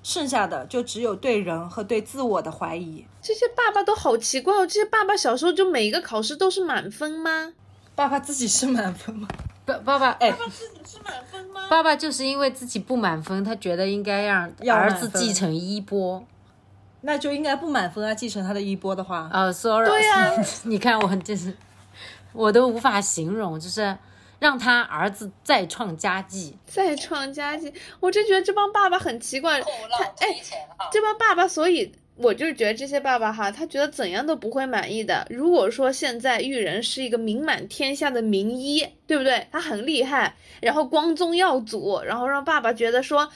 [SPEAKER 2] 剩下的就只有对人和对自我的怀疑。
[SPEAKER 1] 这些爸爸都好奇怪哦，这些爸爸小时候就每一个考试都是满分吗？
[SPEAKER 2] 爸爸自己是满分吗？
[SPEAKER 3] 爸爸爸，哎，
[SPEAKER 2] 爸爸自己是满分吗？
[SPEAKER 3] 爸爸就是因为自己不满分，他觉得应该让儿子继承衣钵。
[SPEAKER 2] 那就应该不满分啊！继承他的衣钵的话，
[SPEAKER 3] 呃，sorry，
[SPEAKER 1] 对呀，(laughs)
[SPEAKER 3] 你看我就是，我都无法形容，就是让他儿子再创佳绩，
[SPEAKER 1] 再创佳绩，我真觉得这帮爸爸很奇怪，他哎，这帮爸爸，所以我就觉得这些爸爸哈，他觉得怎样都不会满意的。如果说现在育人是一个名满天下的名医，对不对？他很厉害，然后光宗耀祖，然后让爸爸觉得说。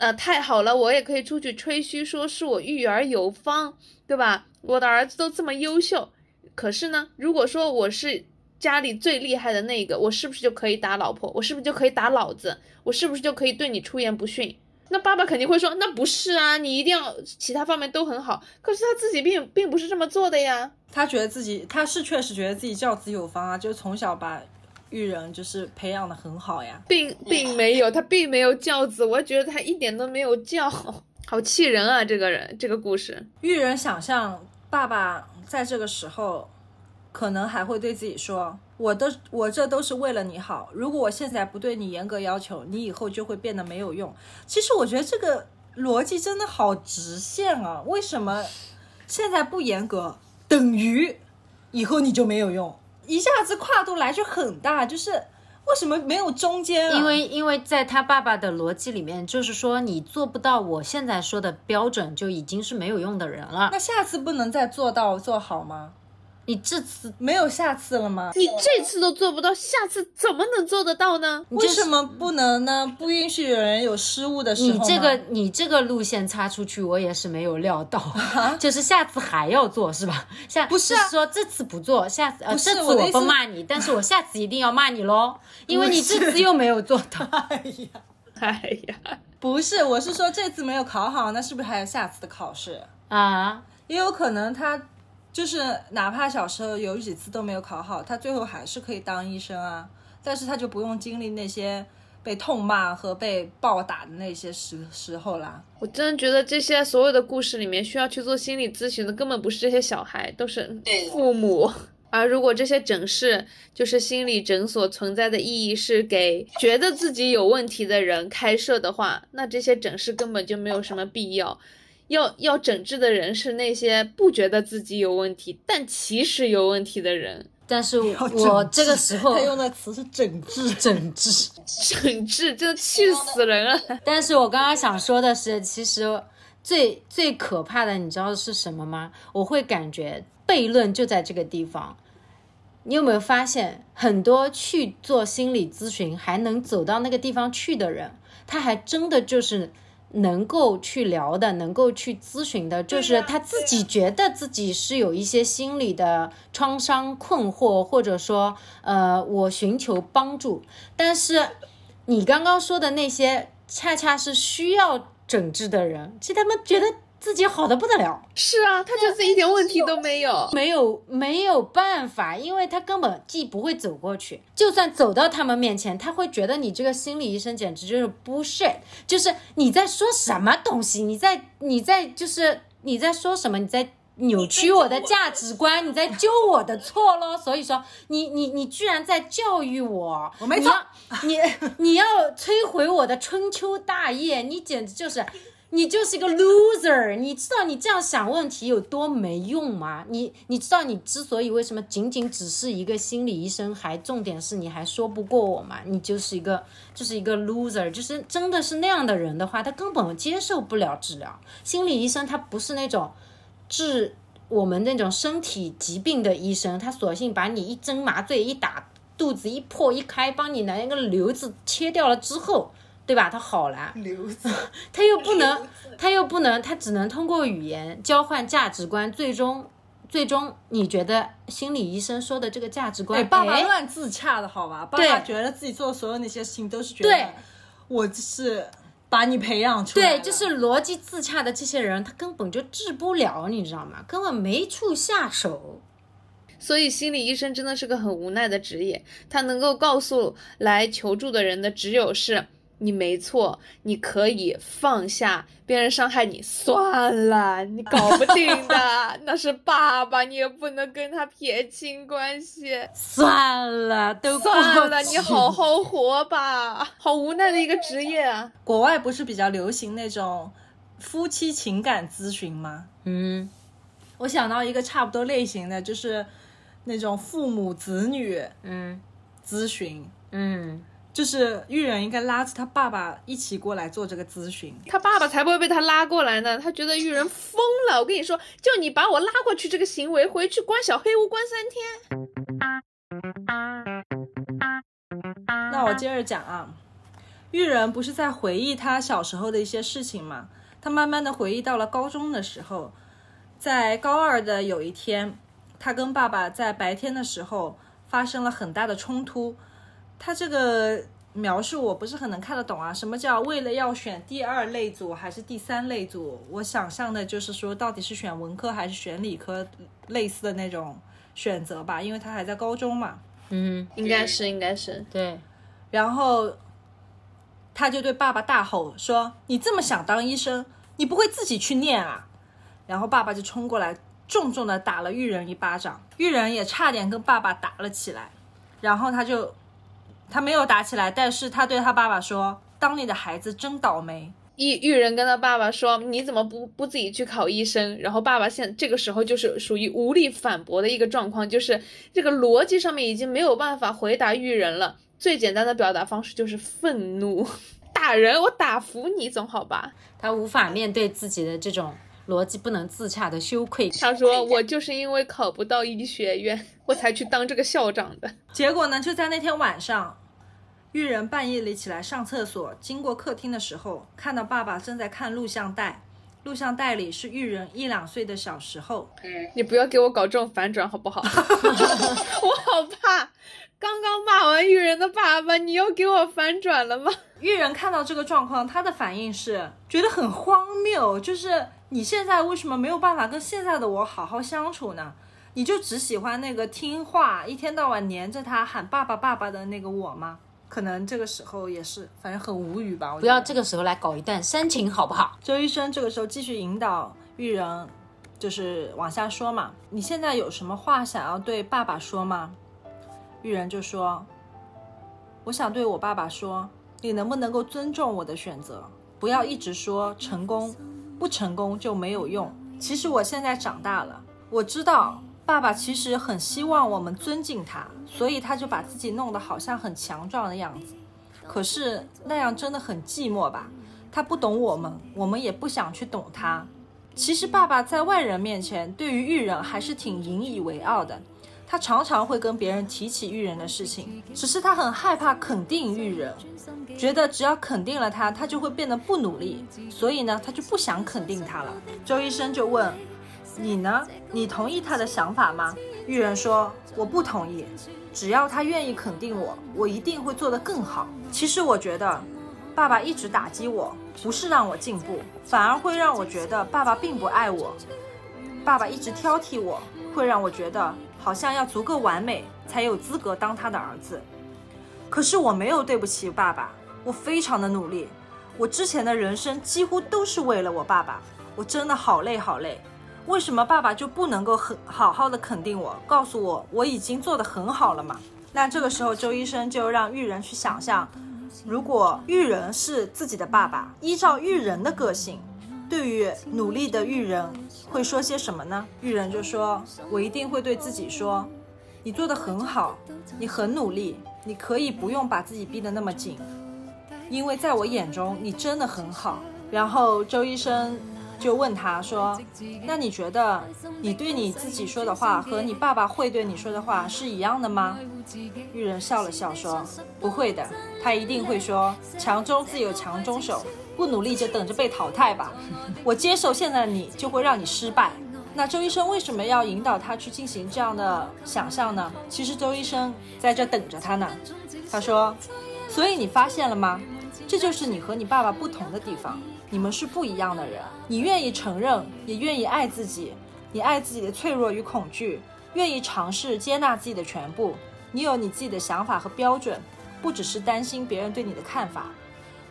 [SPEAKER 1] 呃，太好了，我也可以出去吹嘘，说是我育儿有方，对吧？我的儿子都这么优秀，可是呢，如果说我是家里最厉害的那个，我是不是就可以打老婆？我是不是就可以打老子？我是不是就可以对你出言不逊？那爸爸肯定会说，那不是啊，你一定要其他方面都很好。可是他自己并并不是这么做的呀，
[SPEAKER 2] 他觉得自己他是确实觉得自己教子有方啊，就从小把。育人就是培养的很好呀，
[SPEAKER 1] 并并没有，他并没有教子，我觉得他一点都没有教。(laughs) 好气人啊！这个人，这个故事，
[SPEAKER 2] 育人想象爸爸在这个时候，可能还会对自己说：“我的，我这都是为了你好。如果我现在不对你严格要求，你以后就会变得没有用。”其实我觉得这个逻辑真的好直线啊！为什么现在不严格等于以后你就没有用？一下子跨度来就很大，就是为什么没有中间啊？
[SPEAKER 3] 因为因为在他爸爸的逻辑里面，就是说你做不到我现在说的标准，就已经是没有用的人了。
[SPEAKER 2] 那下次不能再做到做好吗？
[SPEAKER 3] 你这次
[SPEAKER 2] 没有下次了吗？
[SPEAKER 1] 你这次都做不到，下次怎么能做得到呢？
[SPEAKER 2] 为什么不能呢？不允许有人有失误的时候
[SPEAKER 3] 你这个你这个路线插出去，我也是没有料到，(laughs) 就是下次还要做是吧？下
[SPEAKER 2] 不是啊
[SPEAKER 3] 说这次不做，下次呃
[SPEAKER 2] 不是
[SPEAKER 3] 这次我不骂你，(laughs) 但是我下次一定要骂你喽，因为你这次又没有做到。(laughs)
[SPEAKER 2] 哎呀，
[SPEAKER 1] 哎呀，
[SPEAKER 2] 不是，我是说这次没有考好，那是不是还有下次的考试？
[SPEAKER 3] 啊，
[SPEAKER 2] 也有可能他就是哪怕小时候有几次都没有考好，他最后还是可以当医生啊，但是他就不用经历那些被痛骂和被暴打的那些时时候啦。
[SPEAKER 1] 我真的觉得这些所有的故事里面需要去做心理咨询的，根本不是这些小孩，都是父母。而如果这些诊室就是心理诊所存在的意义是给觉得自己有问题的人开设的话，那这些诊室根本就没有什么必要。要要整治的人是那些不觉得自己有问题，但其实有问题的人。
[SPEAKER 3] 但是我这个时候
[SPEAKER 2] 他用的词是整治 (laughs) (laughs)
[SPEAKER 3] 整治。
[SPEAKER 1] 整治真的气死人了。(laughs)
[SPEAKER 3] 但是我刚刚想说的是，其实最最可怕的，你知道是什么吗？我会感觉悖论就在这个地方。你有没有发现，很多去做心理咨询还能走到那个地方去的人，他还真的就是能够去聊的，能够去咨询的，就是他自己觉得自己是有一些心理的创伤、困惑，或者说，呃，我寻求帮助。但是你刚刚说的那些，恰恰是需要整治的人，其实他们觉得自己好的不得了。
[SPEAKER 1] 是啊，他就是一点问题都没有。
[SPEAKER 3] 没有没有办法，因为他根本既不会走过去，就算走到他们面前，他会觉得你这个心理医生简直就是 bullshit，就是你在说什么东西，你在你在就是你在说什么，你在扭曲我的价值观，你在揪我的错咯。所以说，你你你居然在教育我，
[SPEAKER 2] 我没错
[SPEAKER 3] 你你 (laughs) 你要摧毁我的春秋大业，你简直就是。你就是一个 loser，你知道你这样想问题有多没用吗？你你知道你之所以为什么仅仅只是一个心理医生，还重点是你还说不过我吗？你就是一个就是一个 loser，就是真的是那样的人的话，他根本接受不了治疗。心理医生他不是那种治我们那种身体疾病的医生，他索性把你一针麻醉一打，肚子一破一开，帮你拿一个瘤子切掉了之后。对吧？他好了，他 (laughs) 又不能，他又不能，他只能通过语言交换价值观，最终，最终，你觉得心理医生说的这个价值观，
[SPEAKER 2] 哎，爸爸
[SPEAKER 3] 哎
[SPEAKER 2] 乱自洽的好吧？爸爸觉得自己做的所有那些事情都是觉得
[SPEAKER 3] 对
[SPEAKER 2] 我就是把你培养出来，
[SPEAKER 3] 对，就是逻辑自洽的这些人，他根本就治不了，你知道吗？根本没处下手。
[SPEAKER 1] 所以，心理医生真的是个很无奈的职业。他能够告诉来求助的人的，只有是你没错，你可以放下，别人伤害你算了，你搞不定的，(laughs) 那是爸爸，你也不能跟他撇清关系。
[SPEAKER 3] 算了，都过
[SPEAKER 1] 算了，你好好活吧。好无奈的一个职业啊！
[SPEAKER 2] 国外不是比较流行那种夫妻情感咨询吗？
[SPEAKER 3] 嗯，
[SPEAKER 2] 我想到一个差不多类型的，就是那种父母子女
[SPEAKER 3] 嗯
[SPEAKER 2] 咨询，
[SPEAKER 3] 嗯，
[SPEAKER 2] 就是玉人应该拉着他爸爸一起过来做这个咨询。
[SPEAKER 1] 他爸爸才不会被他拉过来呢，他觉得玉人疯了。我跟你说，就你把我拉过去这个行为，回去关小黑屋关三天。
[SPEAKER 2] 那我接着讲啊，玉人不是在回忆他小时候的一些事情嘛？他慢慢的回忆到了高中的时候，在高二的有一天，他跟爸爸在白天的时候发生了很大的冲突。他这个描述我不是很能看得懂啊，什么叫为了要选第二类组还是第三类组？我想象的就是说，到底是选文科还是选理科，类似的那种选择吧，因为他还在高中嘛。
[SPEAKER 3] 嗯，
[SPEAKER 1] 应该是，应该是。
[SPEAKER 3] 对，
[SPEAKER 2] 然后他就对爸爸大吼说：“你这么想当医生，你不会自己去念啊？然后爸爸就冲过来，重重的打了玉人一巴掌，玉人也差点跟爸爸打了起来。然后他就，他没有打起来，但是他对他爸爸说：“当你的孩子真倒霉。”
[SPEAKER 1] 玉玉人跟他爸爸说：“你怎么不不自己去考医生？”然后爸爸现这个时候就是属于无力反驳的一个状况，就是这个逻辑上面已经没有办法回答玉人了。最简单的表达方式就是愤怒，(laughs) 打人，我打服你总好吧？
[SPEAKER 3] 他无法面对自己的这种逻辑不能自洽的羞愧。
[SPEAKER 1] 他说：“我就是因为考不到医学院，我才去当这个校长的。”
[SPEAKER 2] 结果呢，就在那天晚上。玉人半夜里起来上厕所，经过客厅的时候，看到爸爸正在看录像带，录像带里是玉人一两岁的小时候。
[SPEAKER 1] 嗯 (laughs) 你不要给我搞这种反转好不好？(laughs) 我好怕，刚刚骂完玉人的爸爸，你又给我反转了吗？
[SPEAKER 2] 玉人看到这个状况，他的反应是觉得很荒谬，就是你现在为什么没有办法跟现在的我好好相处呢？你就只喜欢那个听话，一天到晚黏着他喊爸爸爸爸的那个我吗？可能这个时候也是，反正很无语吧。
[SPEAKER 3] 不要这个时候来搞一段煽情，好不好？
[SPEAKER 2] 周医生这个时候继续引导玉人，就是往下说嘛。你现在有什么话想要对爸爸说吗？玉人就说：“我想对我爸爸说，你能不能够尊重我的选择，不要一直说成功，不成功就没有用。其实我现在长大了，我知道。”爸爸其实很希望我们尊敬他，所以他就把自己弄得好像很强壮的样子。可是那样真的很寂寞吧？他不懂我们，我们也不想去懂他。其实爸爸在外人面前对于育人还是挺引以为傲的，他常常会跟别人提起育人的事情。只是他很害怕肯定育人，觉得只要肯定了他，他就会变得不努力，所以呢，他就不想肯定他了。周医生就问。你呢？你同意他的想法吗？玉人说：“我不同意。只要他愿意肯定我，我一定会做得更好。其实我觉得，爸爸一直打击我，不是让我进步，反而会让我觉得爸爸并不爱我。爸爸一直挑剔我，会让我觉得好像要足够完美才有资格当他的儿子。可是我没有对不起爸爸，我非常的努力。我之前的人生几乎都是为了我爸爸，我真的好累好累。”为什么爸爸就不能够很好好的肯定我，告诉我我已经做得很好了嘛？那这个时候周医生就让玉人去想象，如果玉人是自己的爸爸，依照玉人的个性，对于努力的玉人会说些什么呢？玉人就说：“我一定会对自己说，你做得很好，你很努力，你可以不用把自己逼得那么紧，因为在我眼中你真的很好。”然后周医生。就问他说：“那你觉得你对你自己说的话和你爸爸会对你说的话是一样的吗？”玉人笑了笑说：“不会的，他一定会说强中自有强中手，不努力就等着被淘汰吧。(laughs) 我接受现在的你，就会让你失败。”那周医生为什么要引导他去进行这样的想象呢？其实周医生在这等着他呢。他说：“所以你发现了吗？这就是你和你爸爸不同的地方。”你们是不一样的人，你愿意承认，也愿意爱自己，你爱自己的脆弱与恐惧，愿意尝试接纳自己的全部。你有你自己的想法和标准，不只是担心别人对你的看法。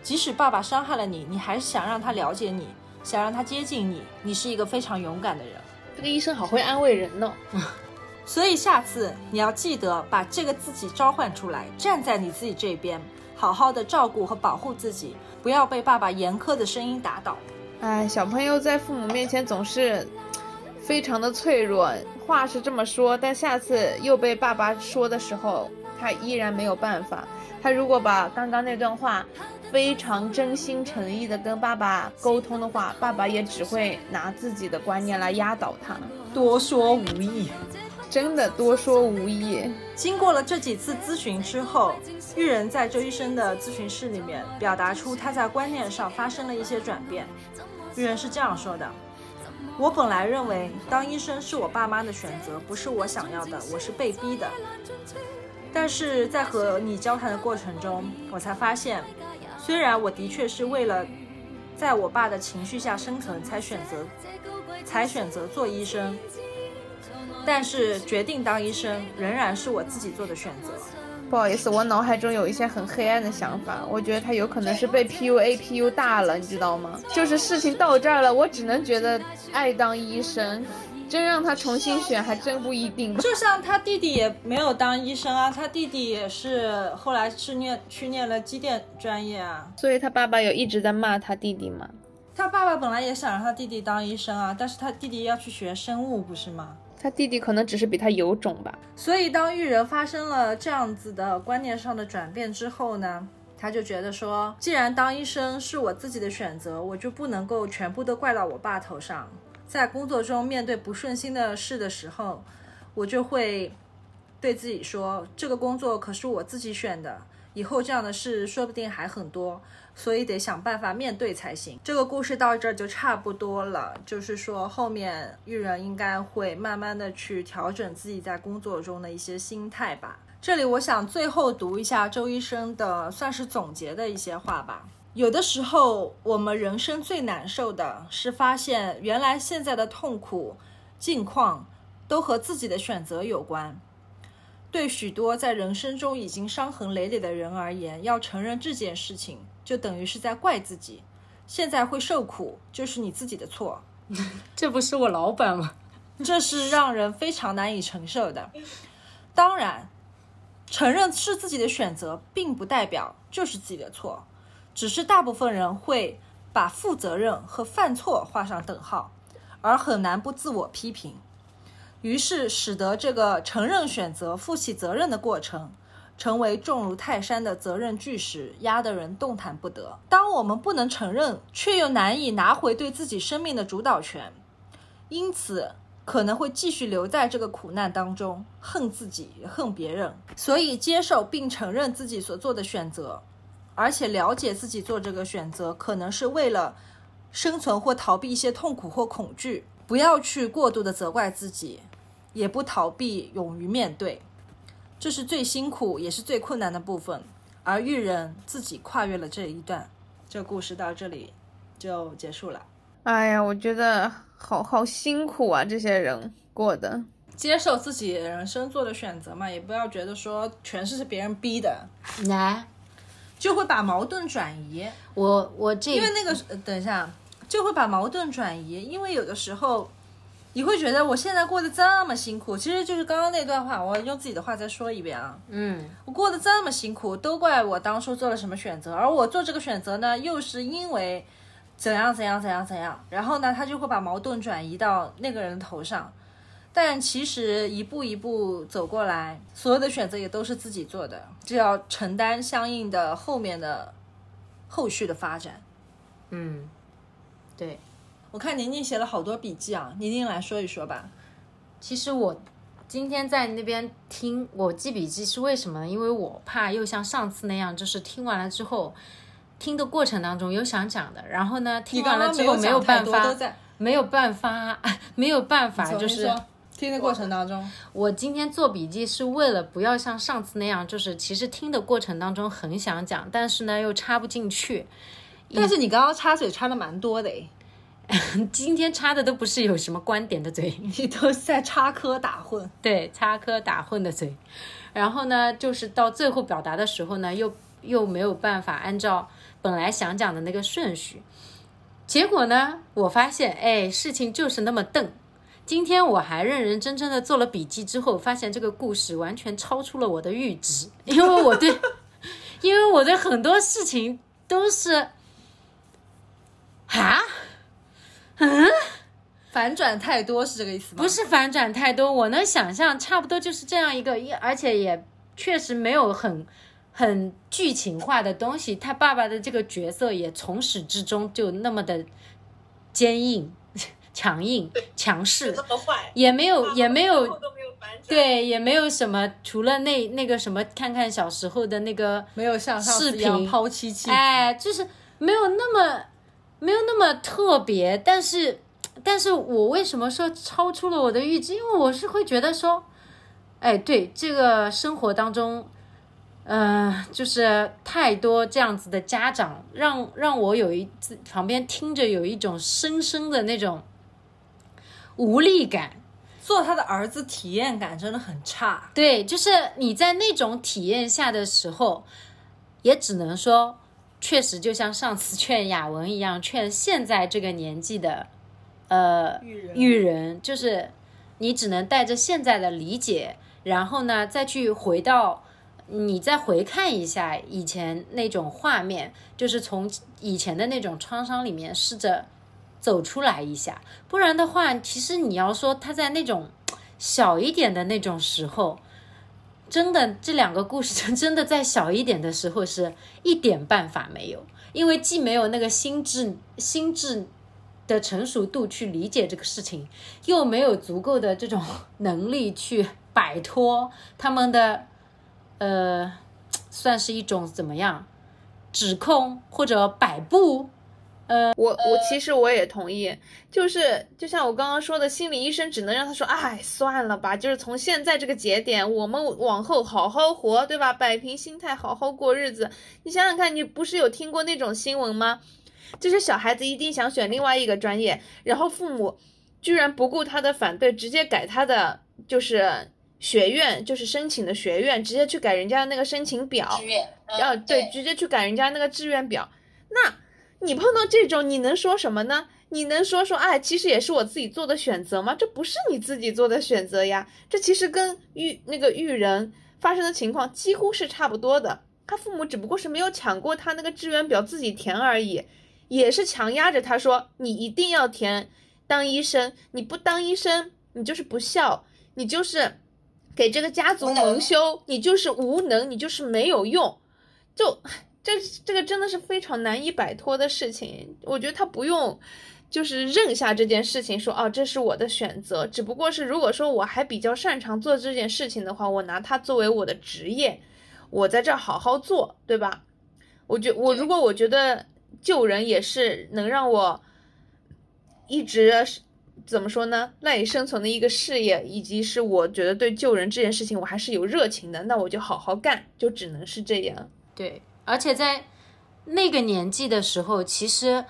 [SPEAKER 2] 即使爸爸伤害了你，你还是想让他了解你，想让他接近你。你是一个非常勇敢的人。
[SPEAKER 1] 这个医生好会安慰人呢。(laughs)
[SPEAKER 2] 所以下次你要记得把这个自己召唤出来，站在你自己这边。好好的照顾和保护自己，不要被爸爸严苛的声音打倒。
[SPEAKER 1] 哎，小朋友在父母面前总是非常的脆弱，话是这么说，但下次又被爸爸说的时候，他依然没有办法。他如果把刚刚那段话非常真心诚意的跟爸爸沟通的话，爸爸也只会拿自己的观念来压倒他，
[SPEAKER 2] 多说无益。
[SPEAKER 1] 真的多说无益。
[SPEAKER 2] 经过了这几次咨询之后，玉人在周医生的咨询室里面表达出他在观念上发生了一些转变。玉人是这样说的：“我本来认为当医生是我爸妈的选择，不是我想要的，我是被逼的。但是在和你交谈的过程中，我才发现，虽然我的确是为了在我爸的情绪下生存才选择，才选择做医生。”但是决定当医生仍然是我自己做的选择。
[SPEAKER 1] 不好意思，我脑海中有一些很黑暗的想法，我觉得他有可能是被 PUA PU 大了，你知道吗？就是事情到这儿了，我只能觉得爱当医生。真让他重新选，还真不一定。
[SPEAKER 2] 就像他弟弟也没有当医生啊，他弟弟也是后来是念去念了机电专业啊。
[SPEAKER 1] 所以他爸爸有一直在骂他弟弟吗？
[SPEAKER 2] 他爸爸本来也想让他弟弟当医生啊，但是他弟弟要去学生物，不是吗？
[SPEAKER 1] 他弟弟可能只是比他有种吧。
[SPEAKER 2] 所以当育人发生了这样子的观念上的转变之后呢，他就觉得说，既然当医生是我自己的选择，我就不能够全部都怪到我爸头上。在工作中面对不顺心的事的时候，我就会对自己说：“这个工作可是我自己选的，以后这样的事说不定还很多，所以得想办法面对才行。”这个故事到这儿就差不多了，就是说后面玉人应该会慢慢的去调整自己在工作中的一些心态吧。这里我想最后读一下周医生的算是总结的一些话吧。有的时候，我们人生最难受的是发现，原来现在的痛苦境况都和自己的选择有关。对许多在人生中已经伤痕累累的人而言，要承认这件事情，就等于是在怪自己。现在会受苦，就是你自己的错。
[SPEAKER 3] 这不是我老板吗？
[SPEAKER 2] 这是让人非常难以承受的。当然，承认是自己的选择，并不代表就是自己的错。只是大部分人会把负责任和犯错画上等号，而很难不自我批评，于是使得这个承认选择、负起责任的过程，成为重如泰山的责任巨石，压得人动弹不得。当我们不能承认，却又难以拿回对自己生命的主导权，因此可能会继续留在这个苦难当中，恨自己，恨别人。所以，接受并承认自己所做的选择。而且了解自己做这个选择，可能是为了生存或逃避一些痛苦或恐惧。不要去过度的责怪自己，也不逃避，勇于面对，这是最辛苦也是最困难的部分。而玉人自己跨越了这一段，这故事到这里就结束了。
[SPEAKER 1] 哎呀，我觉得好好辛苦啊，这些人过的。
[SPEAKER 2] 接受自己人生做的选择嘛，也不要觉得说全是别人逼的。
[SPEAKER 3] 来。
[SPEAKER 2] 就会把矛盾转移，
[SPEAKER 3] 我我这
[SPEAKER 2] 因为那个等一下就会把矛盾转移，因为有的时候你会觉得我现在过得这么辛苦，其实就是刚刚那段话，我用自己的话再说一遍啊，
[SPEAKER 3] 嗯，
[SPEAKER 2] 我过得这么辛苦，都怪我当初做了什么选择，而我做这个选择呢，又是因为怎样怎样怎样怎样，然后呢，他就会把矛盾转移到那个人头上。但其实一步一步走过来，所有的选择也都是自己做的，就要承担相应的后面的后续的发展。
[SPEAKER 3] 嗯，对，
[SPEAKER 2] 我看宁宁写了好多笔记啊，宁宁来说一说吧。
[SPEAKER 3] 其实我今天在那边听我记笔记是为什么呢？因为我怕又像上次那样，就是听完了之后，听的过程当中有想讲的，然后呢，听完了之后没
[SPEAKER 2] 有
[SPEAKER 3] 办法，没有办法，(laughs) 没有办法，就是。
[SPEAKER 2] 听的过程当中，
[SPEAKER 3] 我今天做笔记是为了不要像上次那样，就是其实听的过程当中很想讲，但是呢又插不进去。
[SPEAKER 2] 但是你刚刚插嘴插的蛮多的诶，(laughs)
[SPEAKER 3] 今天插的都不是有什么观点的嘴，(laughs)
[SPEAKER 2] 你都是在插科打诨。
[SPEAKER 3] 对，插科打诨的嘴。然后呢，就是到最后表达的时候呢，又又没有办法按照本来想讲的那个顺序。结果呢，我发现，哎，事情就是那么瞪。今天我还认认真真的做了笔记，之后发现这个故事完全超出了我的预值，(laughs) 因为我对，因为我对很多事情都是，啊，嗯，(laughs)
[SPEAKER 2] 反转太多是这个意思吗？
[SPEAKER 3] 不是反转太多，我能想象差不多就是这样一个，而且也确实没有很很剧情化的东西。他爸爸的这个角色也从始至终就那么的坚硬。(laughs) 强硬、强势，也没有，也没有，对，也没有什么，除了那那个什么，看看小时候的那个，
[SPEAKER 2] 没有像视频抛妻弃，
[SPEAKER 3] 哎，就是没有那么，没有那么特别。但是，但是我为什么说超出了我的预期？因为我是会觉得说，哎，对，这个生活当中，嗯，就是太多这样子的家长，让让我有一次旁边听着有一种深深的那种。无力感，
[SPEAKER 2] 做他的儿子体验感真的很差。
[SPEAKER 3] 对，就是你在那种体验下的时候，也只能说，确实就像上次劝雅文一样，劝现在这个年纪的，呃，
[SPEAKER 2] 育人
[SPEAKER 3] 人，就是你只能带着现在的理解，然后呢，再去回到。你再回看一下以前那种画面，就是从以前的那种创伤里面试着走出来一下，不然的话，其实你要说他在那种小一点的那种时候，真的这两个故事 (laughs) 真的在小一点的时候是一点办法没有，因为既没有那个心智心智的成熟度去理解这个事情，又没有足够的这种能力去摆脱他们的呃，算是一种怎么样指控或者摆布。
[SPEAKER 1] 我我其实我也同意，就是就像我刚刚说的，心理医生只能让他说，哎，算了吧，就是从现在这个节点，我们往后好好活，对吧？摆平心态，好好过日子。你想想看，你不是有听过那种新闻吗？就是小孩子一定想选另外一个专业，然后父母居然不顾他的反对，直接改他的就是学院，就是申请的学院，直接去改人家的那个申请表。
[SPEAKER 4] 志愿，嗯
[SPEAKER 1] 啊，对，直接去改人家那个志愿表。那你碰到这种，你能说什么呢？你能说说，哎，其实也是我自己做的选择吗？这不是你自己做的选择呀，这其实跟育那个育人发生的情况几乎是差不多的。他父母只不过是没有抢过他那个志愿表自己填而已，也是强压着他说你一定要填当医生，你不当医生，你就是不孝，你就是给这个家族蒙羞，你就是无能，你就是没有用。就这这个真的是非常难以摆脱的事情。我觉得他不用就是认下这件事情，说哦这是我的选择，只不过是如果说我还比较擅长做这件事情的话，我拿它作为我的职业，我在这儿好好做，对吧？我觉我如果我觉得救人也是能让我一直怎么说呢，赖以生存的一个事业，以及是我觉得对救人这件事情我还是有热情的，那我就好好干，就只能是这样。
[SPEAKER 3] 对，而且在那个年纪的时候，其实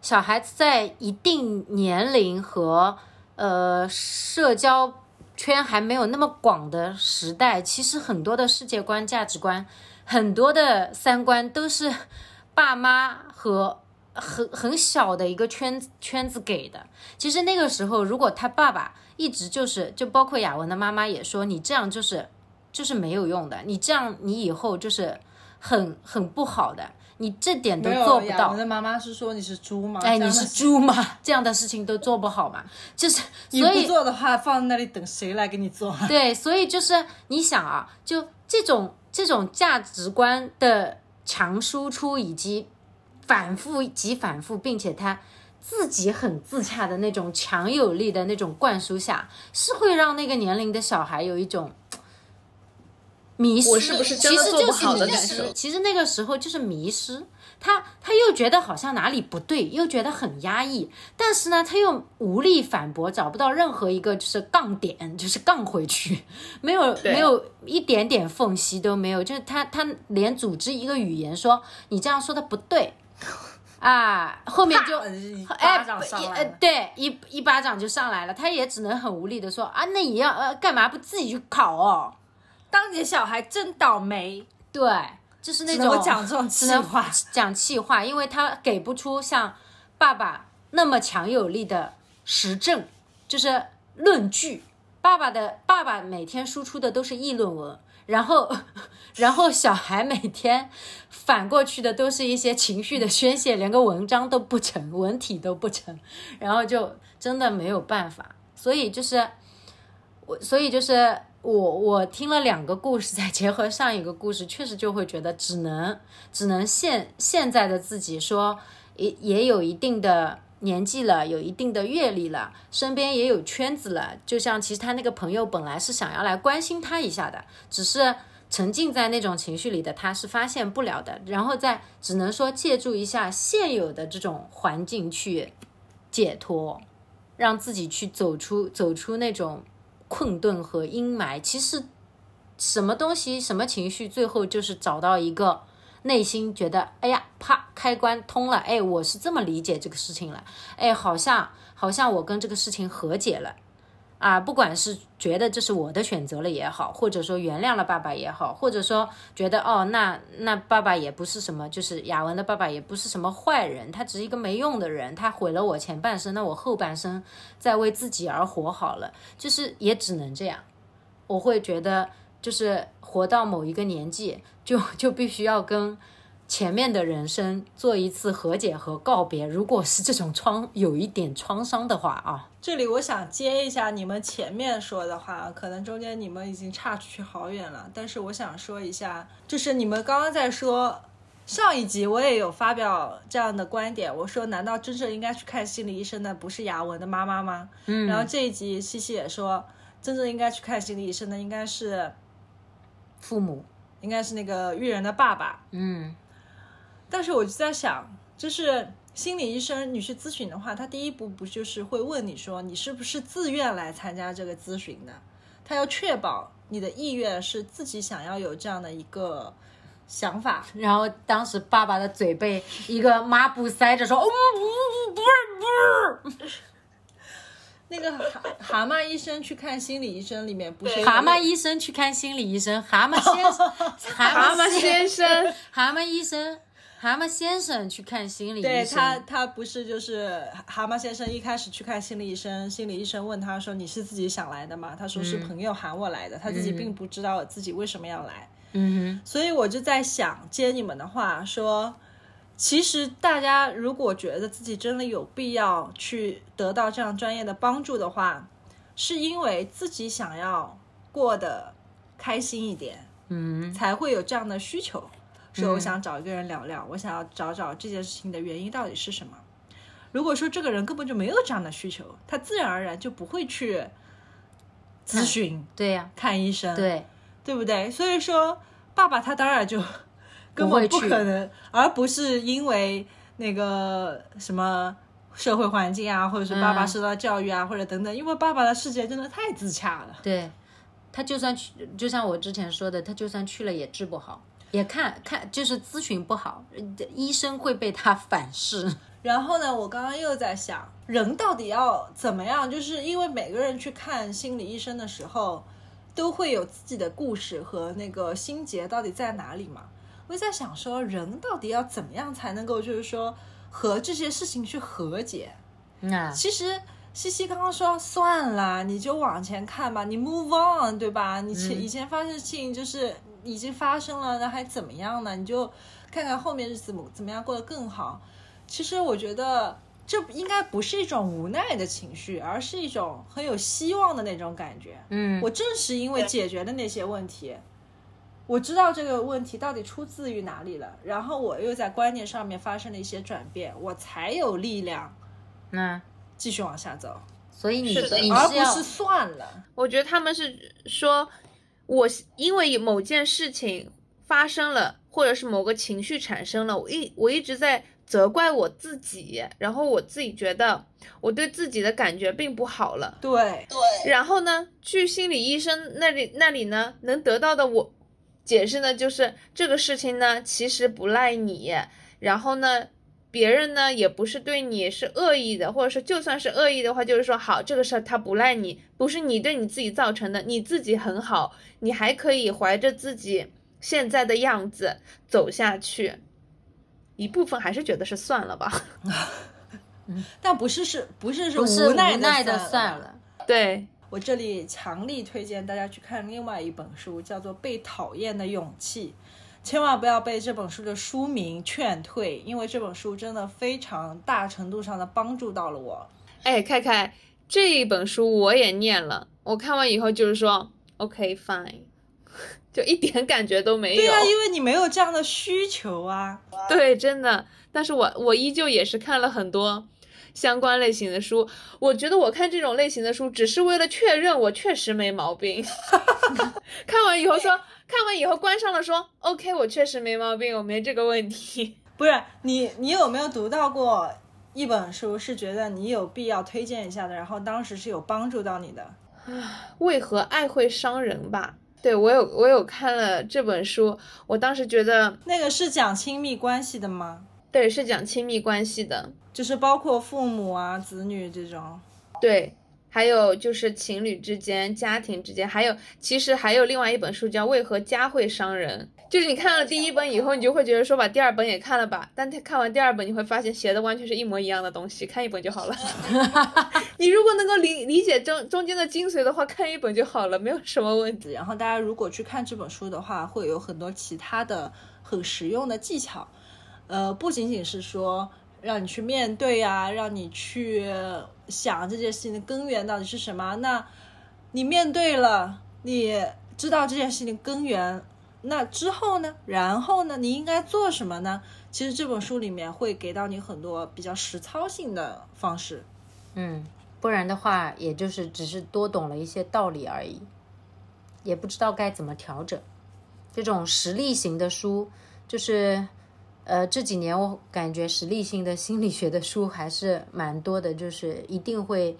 [SPEAKER 3] 小孩子在一定年龄和呃社交圈还没有那么广的时代，其实很多的世界观、价值观，很多的三观都是爸妈和很很小的一个圈子圈子给的。其实那个时候，如果他爸爸一直就是，就包括雅文的妈妈也说，你这样就是就是没有用的，你这样你以后就是很很不好的，你这点都做不到
[SPEAKER 2] 雅文。的妈妈是说你是猪吗？
[SPEAKER 3] 哎，你是猪吗？(laughs) 这样的事情都做不好嘛？就是
[SPEAKER 2] 你不
[SPEAKER 3] 所以
[SPEAKER 2] 做的话，放在那里等谁来给你做？
[SPEAKER 3] 对，所以就是你想啊，就这种这种价值观的强输出，以及反复及反复，并且他自己很自洽的那种强有力的那种灌输下，是会让那个年龄的小孩有一种。迷失，
[SPEAKER 1] 我是不是真的
[SPEAKER 3] 其实就是
[SPEAKER 1] 做不好的
[SPEAKER 3] 迷失
[SPEAKER 1] 感受
[SPEAKER 3] 其实那个时候就是迷失，他他又觉得好像哪里不对，又觉得很压抑，但是呢，他又无力反驳，找不到任何一个就是杠点，就是杠回去，(laughs) 没有没有一点点缝隙都没有，就是他他连组织一个语言说你这样说的不对。(laughs) 啊，后面就哎对一一巴掌就上来了，他也只能很无力的说啊，那也要呃干嘛不自己去考哦？
[SPEAKER 2] 当你的小孩真倒霉，
[SPEAKER 3] 对，就是那种
[SPEAKER 2] 讲这种气话。
[SPEAKER 3] 讲气话，因为他给不出像爸爸那么强有力的实证，就是论据。爸爸的爸爸每天输出的都是议论文，然后 (laughs) 然后小孩每天反过去的都是一些情绪的宣泄，连个文章都不成，文体都不成，然后就真的没有办法。所以就是我，所以就是我，我听了两个故事，再结合上一个故事，确实就会觉得只能只能现现在的自己说，也也有一定的年纪了，有一定的阅历了，身边也有圈子了。就像其实他那个朋友本来是想要来关心他一下的，只是沉浸在那种情绪里的他是发现不了的，然后再只能说借助一下现有的这种环境去解脱，让自己去走出走出那种困顿和阴霾。其实什么东西、什么情绪，最后就是找到一个内心觉得，哎呀，啪，开关通了，哎，我是这么理解这个事情了，哎，好像好像我跟这个事情和解了。啊，不管是觉得这是我的选择了也好，或者说原谅了爸爸也好，或者说觉得哦，那那爸爸也不是什么，就是雅文的爸爸也不是什么坏人，他只是一个没用的人，他毁了我前半生，那我后半生再为自己而活好了，就是也只能这样。我会觉得，就是活到某一个年纪，就就必须要跟前面的人生做一次和解和告别。如果是这种创有一点创伤的话啊，
[SPEAKER 2] 这里我想接一下你们前面说的话，可能中间你们已经差出去好远了。但是我想说一下，就是你们刚刚在说上一集，我也有发表这样的观点，我说难道真正应该去看心理医生的不是雅文的妈妈吗？嗯，然后这一集西西也说，真正应该去看心理医生的应该是
[SPEAKER 3] 父母，
[SPEAKER 2] 应该是那个育人的爸爸。
[SPEAKER 3] 嗯
[SPEAKER 2] 但是我就在想，就是心理医生你去咨询的话，他第一步不就是会问你说你是不是自愿来参加这个咨询的？他要确保你的意愿是自己想要有这样的一个想法。
[SPEAKER 3] 然后当时爸爸的嘴被一个抹布塞着，说：“哦，不不不是不是。
[SPEAKER 2] 那个蛤蛤蟆医生去看心理医生里面不是
[SPEAKER 3] 蛤蟆医生去看心理医生，蛤蟆先生，
[SPEAKER 1] 蛤蟆先生，(laughs) (laughs)
[SPEAKER 3] 蛤蟆医生，蛤蟆先生去看心理医生。
[SPEAKER 2] 对他，他不是就是蛤蟆先生一开始去看心理医生，心理医生问他说：“你是自己想来的吗？”他说：“是朋友喊我来的，他自己并不知道自己为什么要来。”
[SPEAKER 3] 嗯
[SPEAKER 2] 所以我就在想，接你们的话说，其实大家如果觉得自己真的有必要去得到这样专业的帮助的话，是因为自己想要过得开心一点，
[SPEAKER 3] 嗯
[SPEAKER 2] 才会有这样的需求。说我想找一个人聊聊，我想要找找这件事情的原因到底是什么。如果说这个人根本就没有这样的需求，他自然而然就不会去咨询、
[SPEAKER 3] 对呀、
[SPEAKER 2] 看医生，
[SPEAKER 3] 对，
[SPEAKER 2] 对不对？所以说，爸爸他当然就根本不可能，而不是因为那个什么社会环境啊，或者是爸爸
[SPEAKER 3] 嗯
[SPEAKER 2] 受到教育啊，或者等等，因为爸爸的世界真的太自洽了。
[SPEAKER 3] 对，他就算去，就像我之前说的，他就算去了也治不好，也看看就是咨询不好，呃医生会被他反噬。(laughs)
[SPEAKER 2] 然后呢，我刚刚又在想，人到底要怎么样？就是因为每个人去看心理医生的时候，都会有自己的故事和那个心结到底在哪里嘛。我就在想说，人到底要怎么样才能够，就是说和这些事情去和解？
[SPEAKER 3] 那
[SPEAKER 2] 其实西西刚刚说算了，你就往前看吧，你 move on，对吧？你前、以前发生事情就是已经发生了，那还怎么样呢？你就看看后面日子怎么怎么样过得更好。其实我觉得这应该不是一种无奈的情绪，而是一种很有希望的那种感觉。
[SPEAKER 3] 嗯，
[SPEAKER 2] 我正是因为解决了那些问题，我知道这个问题到底出自于哪里了，然后我又在观念上面发生了一些转变，我才有力量
[SPEAKER 3] 那
[SPEAKER 2] 继续往下走，
[SPEAKER 3] 所以你
[SPEAKER 2] 而不是算了。
[SPEAKER 1] 我觉得他们是说，我因为某件事情发生了，或者是某个情绪产生了，我一我一直在责怪我自己，然后我自己觉得我对自己的感觉并不好了，
[SPEAKER 2] 对对，
[SPEAKER 1] 然后呢，去心理医生那里那里呢，能得到的我解释呢，就是这个事情呢其实不赖你，然后呢。别人呢也不是对你是恶意的，或者说就算是恶意的话，就是说好这个事儿他不赖你，不是你对你自己造成的，你自己很好，你还可以怀着自己现在的样子走下去。一部分还是觉得是算了吧，(laughs)
[SPEAKER 2] 但不是是不是是
[SPEAKER 3] 不是
[SPEAKER 2] 无奈
[SPEAKER 3] 的
[SPEAKER 2] 算
[SPEAKER 3] 算了。
[SPEAKER 1] 对，
[SPEAKER 2] 我这里强力推荐大家去看另外一本书，叫做《被讨厌的勇气》。千万不要被这本书的书名劝退，因为这本书真的非常大程度上的帮助到了我。
[SPEAKER 1] 哎，凯凯，这一本书我也念了，我看完以后就是说，OK fine，(laughs) 就一点感觉都没有。
[SPEAKER 2] 对啊，因为你没有这样的需求啊。
[SPEAKER 1] 对，真的。但是我我依旧也是看了很多相关类型的书。我觉得我看这种类型的书，只是为了确认我确实没毛病。(laughs) 看完以后说，看完以后关上了说，OK，我确实没毛病，我没这个问题。(laughs)
[SPEAKER 2] 不是你，你有没有读到过一本书，是觉得你有必要推荐一下的，然后当时是有帮助到你的？
[SPEAKER 1] 啊 (sighs) 为何爱会伤人吧？对我有我有看了这本书，我当时觉得，
[SPEAKER 2] 那个是讲亲密关系的吗？
[SPEAKER 1] 对，是讲亲密关系的，
[SPEAKER 2] 就是包括父母啊、子女这种。
[SPEAKER 1] 对，还有就是情侣之间、家庭之间，还有其实还有另外一本书叫《为何家会伤人》。就是你看了第一本以后，你就会觉得说把第二本也看了吧，但他看完第二本，你会发现写的完全是一模一样的东西，看一本就好了。(laughs) 你如果能够理理解中中间的精髓的话，看一本就好了，没有什么问题。
[SPEAKER 2] 然后大家如果去看这本书的话，会有很多其他的很实用的技巧，呃，不仅仅是说让你去面对啊，让你去想这件事情的根源到底是什么。那你面对了，你知道这件事情根源。那之后呢？然后呢？你应该做什么呢？其实这本书里面会给到你很多比较实操性的方式。
[SPEAKER 3] 嗯，不然的话，也就是只是多懂了一些道理而已，也不知道该怎么调整。这种实例型的书，就是呃这几年我感觉实力性的心理学的书还是蛮多的，就是一定会。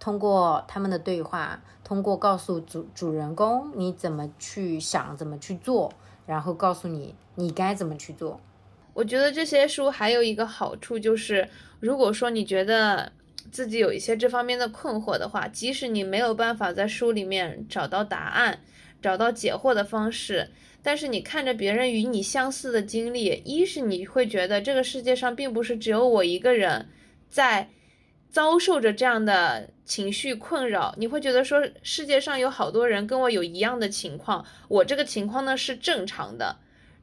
[SPEAKER 3] 通过他们的对话，通过告诉主主人公你怎么去想，怎么去做，然后告诉你你该怎么去做。
[SPEAKER 1] 我觉得这些书还有一个好处就是，如果说你觉得自己有一些这方面的困惑的话，即使你没有办法在书里面找到答案，找到解惑的方式，但是你看着别人与你相似的经历，一是你会觉得这个世界上并不是只有我一个人在。遭受着这样的情绪困扰，你会觉得说世界上有好多人跟我有一样的情况，我这个情况呢是正常的。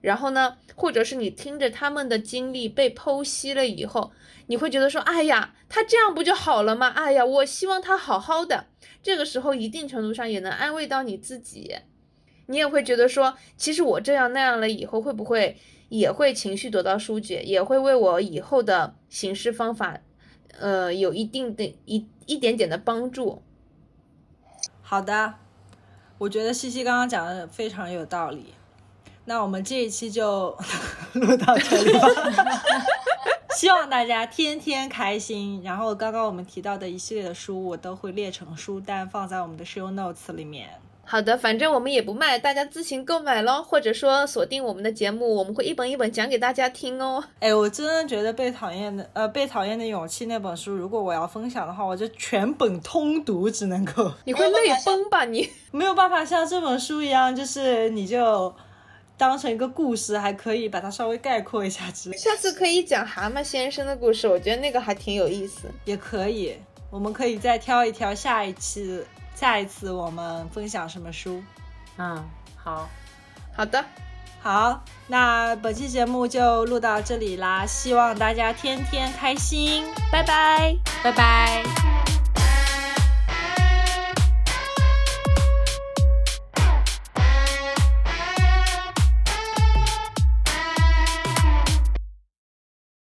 [SPEAKER 1] 然后呢，或者是你听着他们的经历被剖析了以后，你会觉得说，哎呀，他这样不就好了吗？哎呀，我希望他好好的。这个时候一定程度上也能安慰到你自己，你也会觉得说，其实我这样那样了以后，会不会也会情绪得到疏解，也会为我以后的行事方法。呃，有一定的一一点点的帮助。
[SPEAKER 2] 好的，我觉得西西刚刚讲的非常有道理。那我们这一期就 (laughs) 录到这里吧。(laughs) 希望大家天天开心。然后刚刚我们提到的一系列的书，我都会列成书单放在我们的 show notes 里面。
[SPEAKER 1] 好的，反正我们也不卖，大家自行购买咯，或者说锁定我们的节目，我们会一本一本讲给大家听哦。
[SPEAKER 2] 哎，我真的觉得被讨厌的，呃，被讨厌的勇气那本书，如果我要分享的话，我就全本通读，只能够。
[SPEAKER 1] 你会泪崩吧？你
[SPEAKER 2] 没有办法像这本书一样，就是你就当成一个故事，还可以把它稍微概括一下之类。
[SPEAKER 1] 下次可以讲蛤蟆先生的故事，我觉得那个还挺有意思。
[SPEAKER 2] 也可以，我们可以再挑一挑下一期。下一次我们分享什么书？
[SPEAKER 3] 嗯，好，
[SPEAKER 1] 好的，
[SPEAKER 2] 好，那本期节目就录到这里啦，希望大家天天开心，拜拜，
[SPEAKER 3] 拜拜。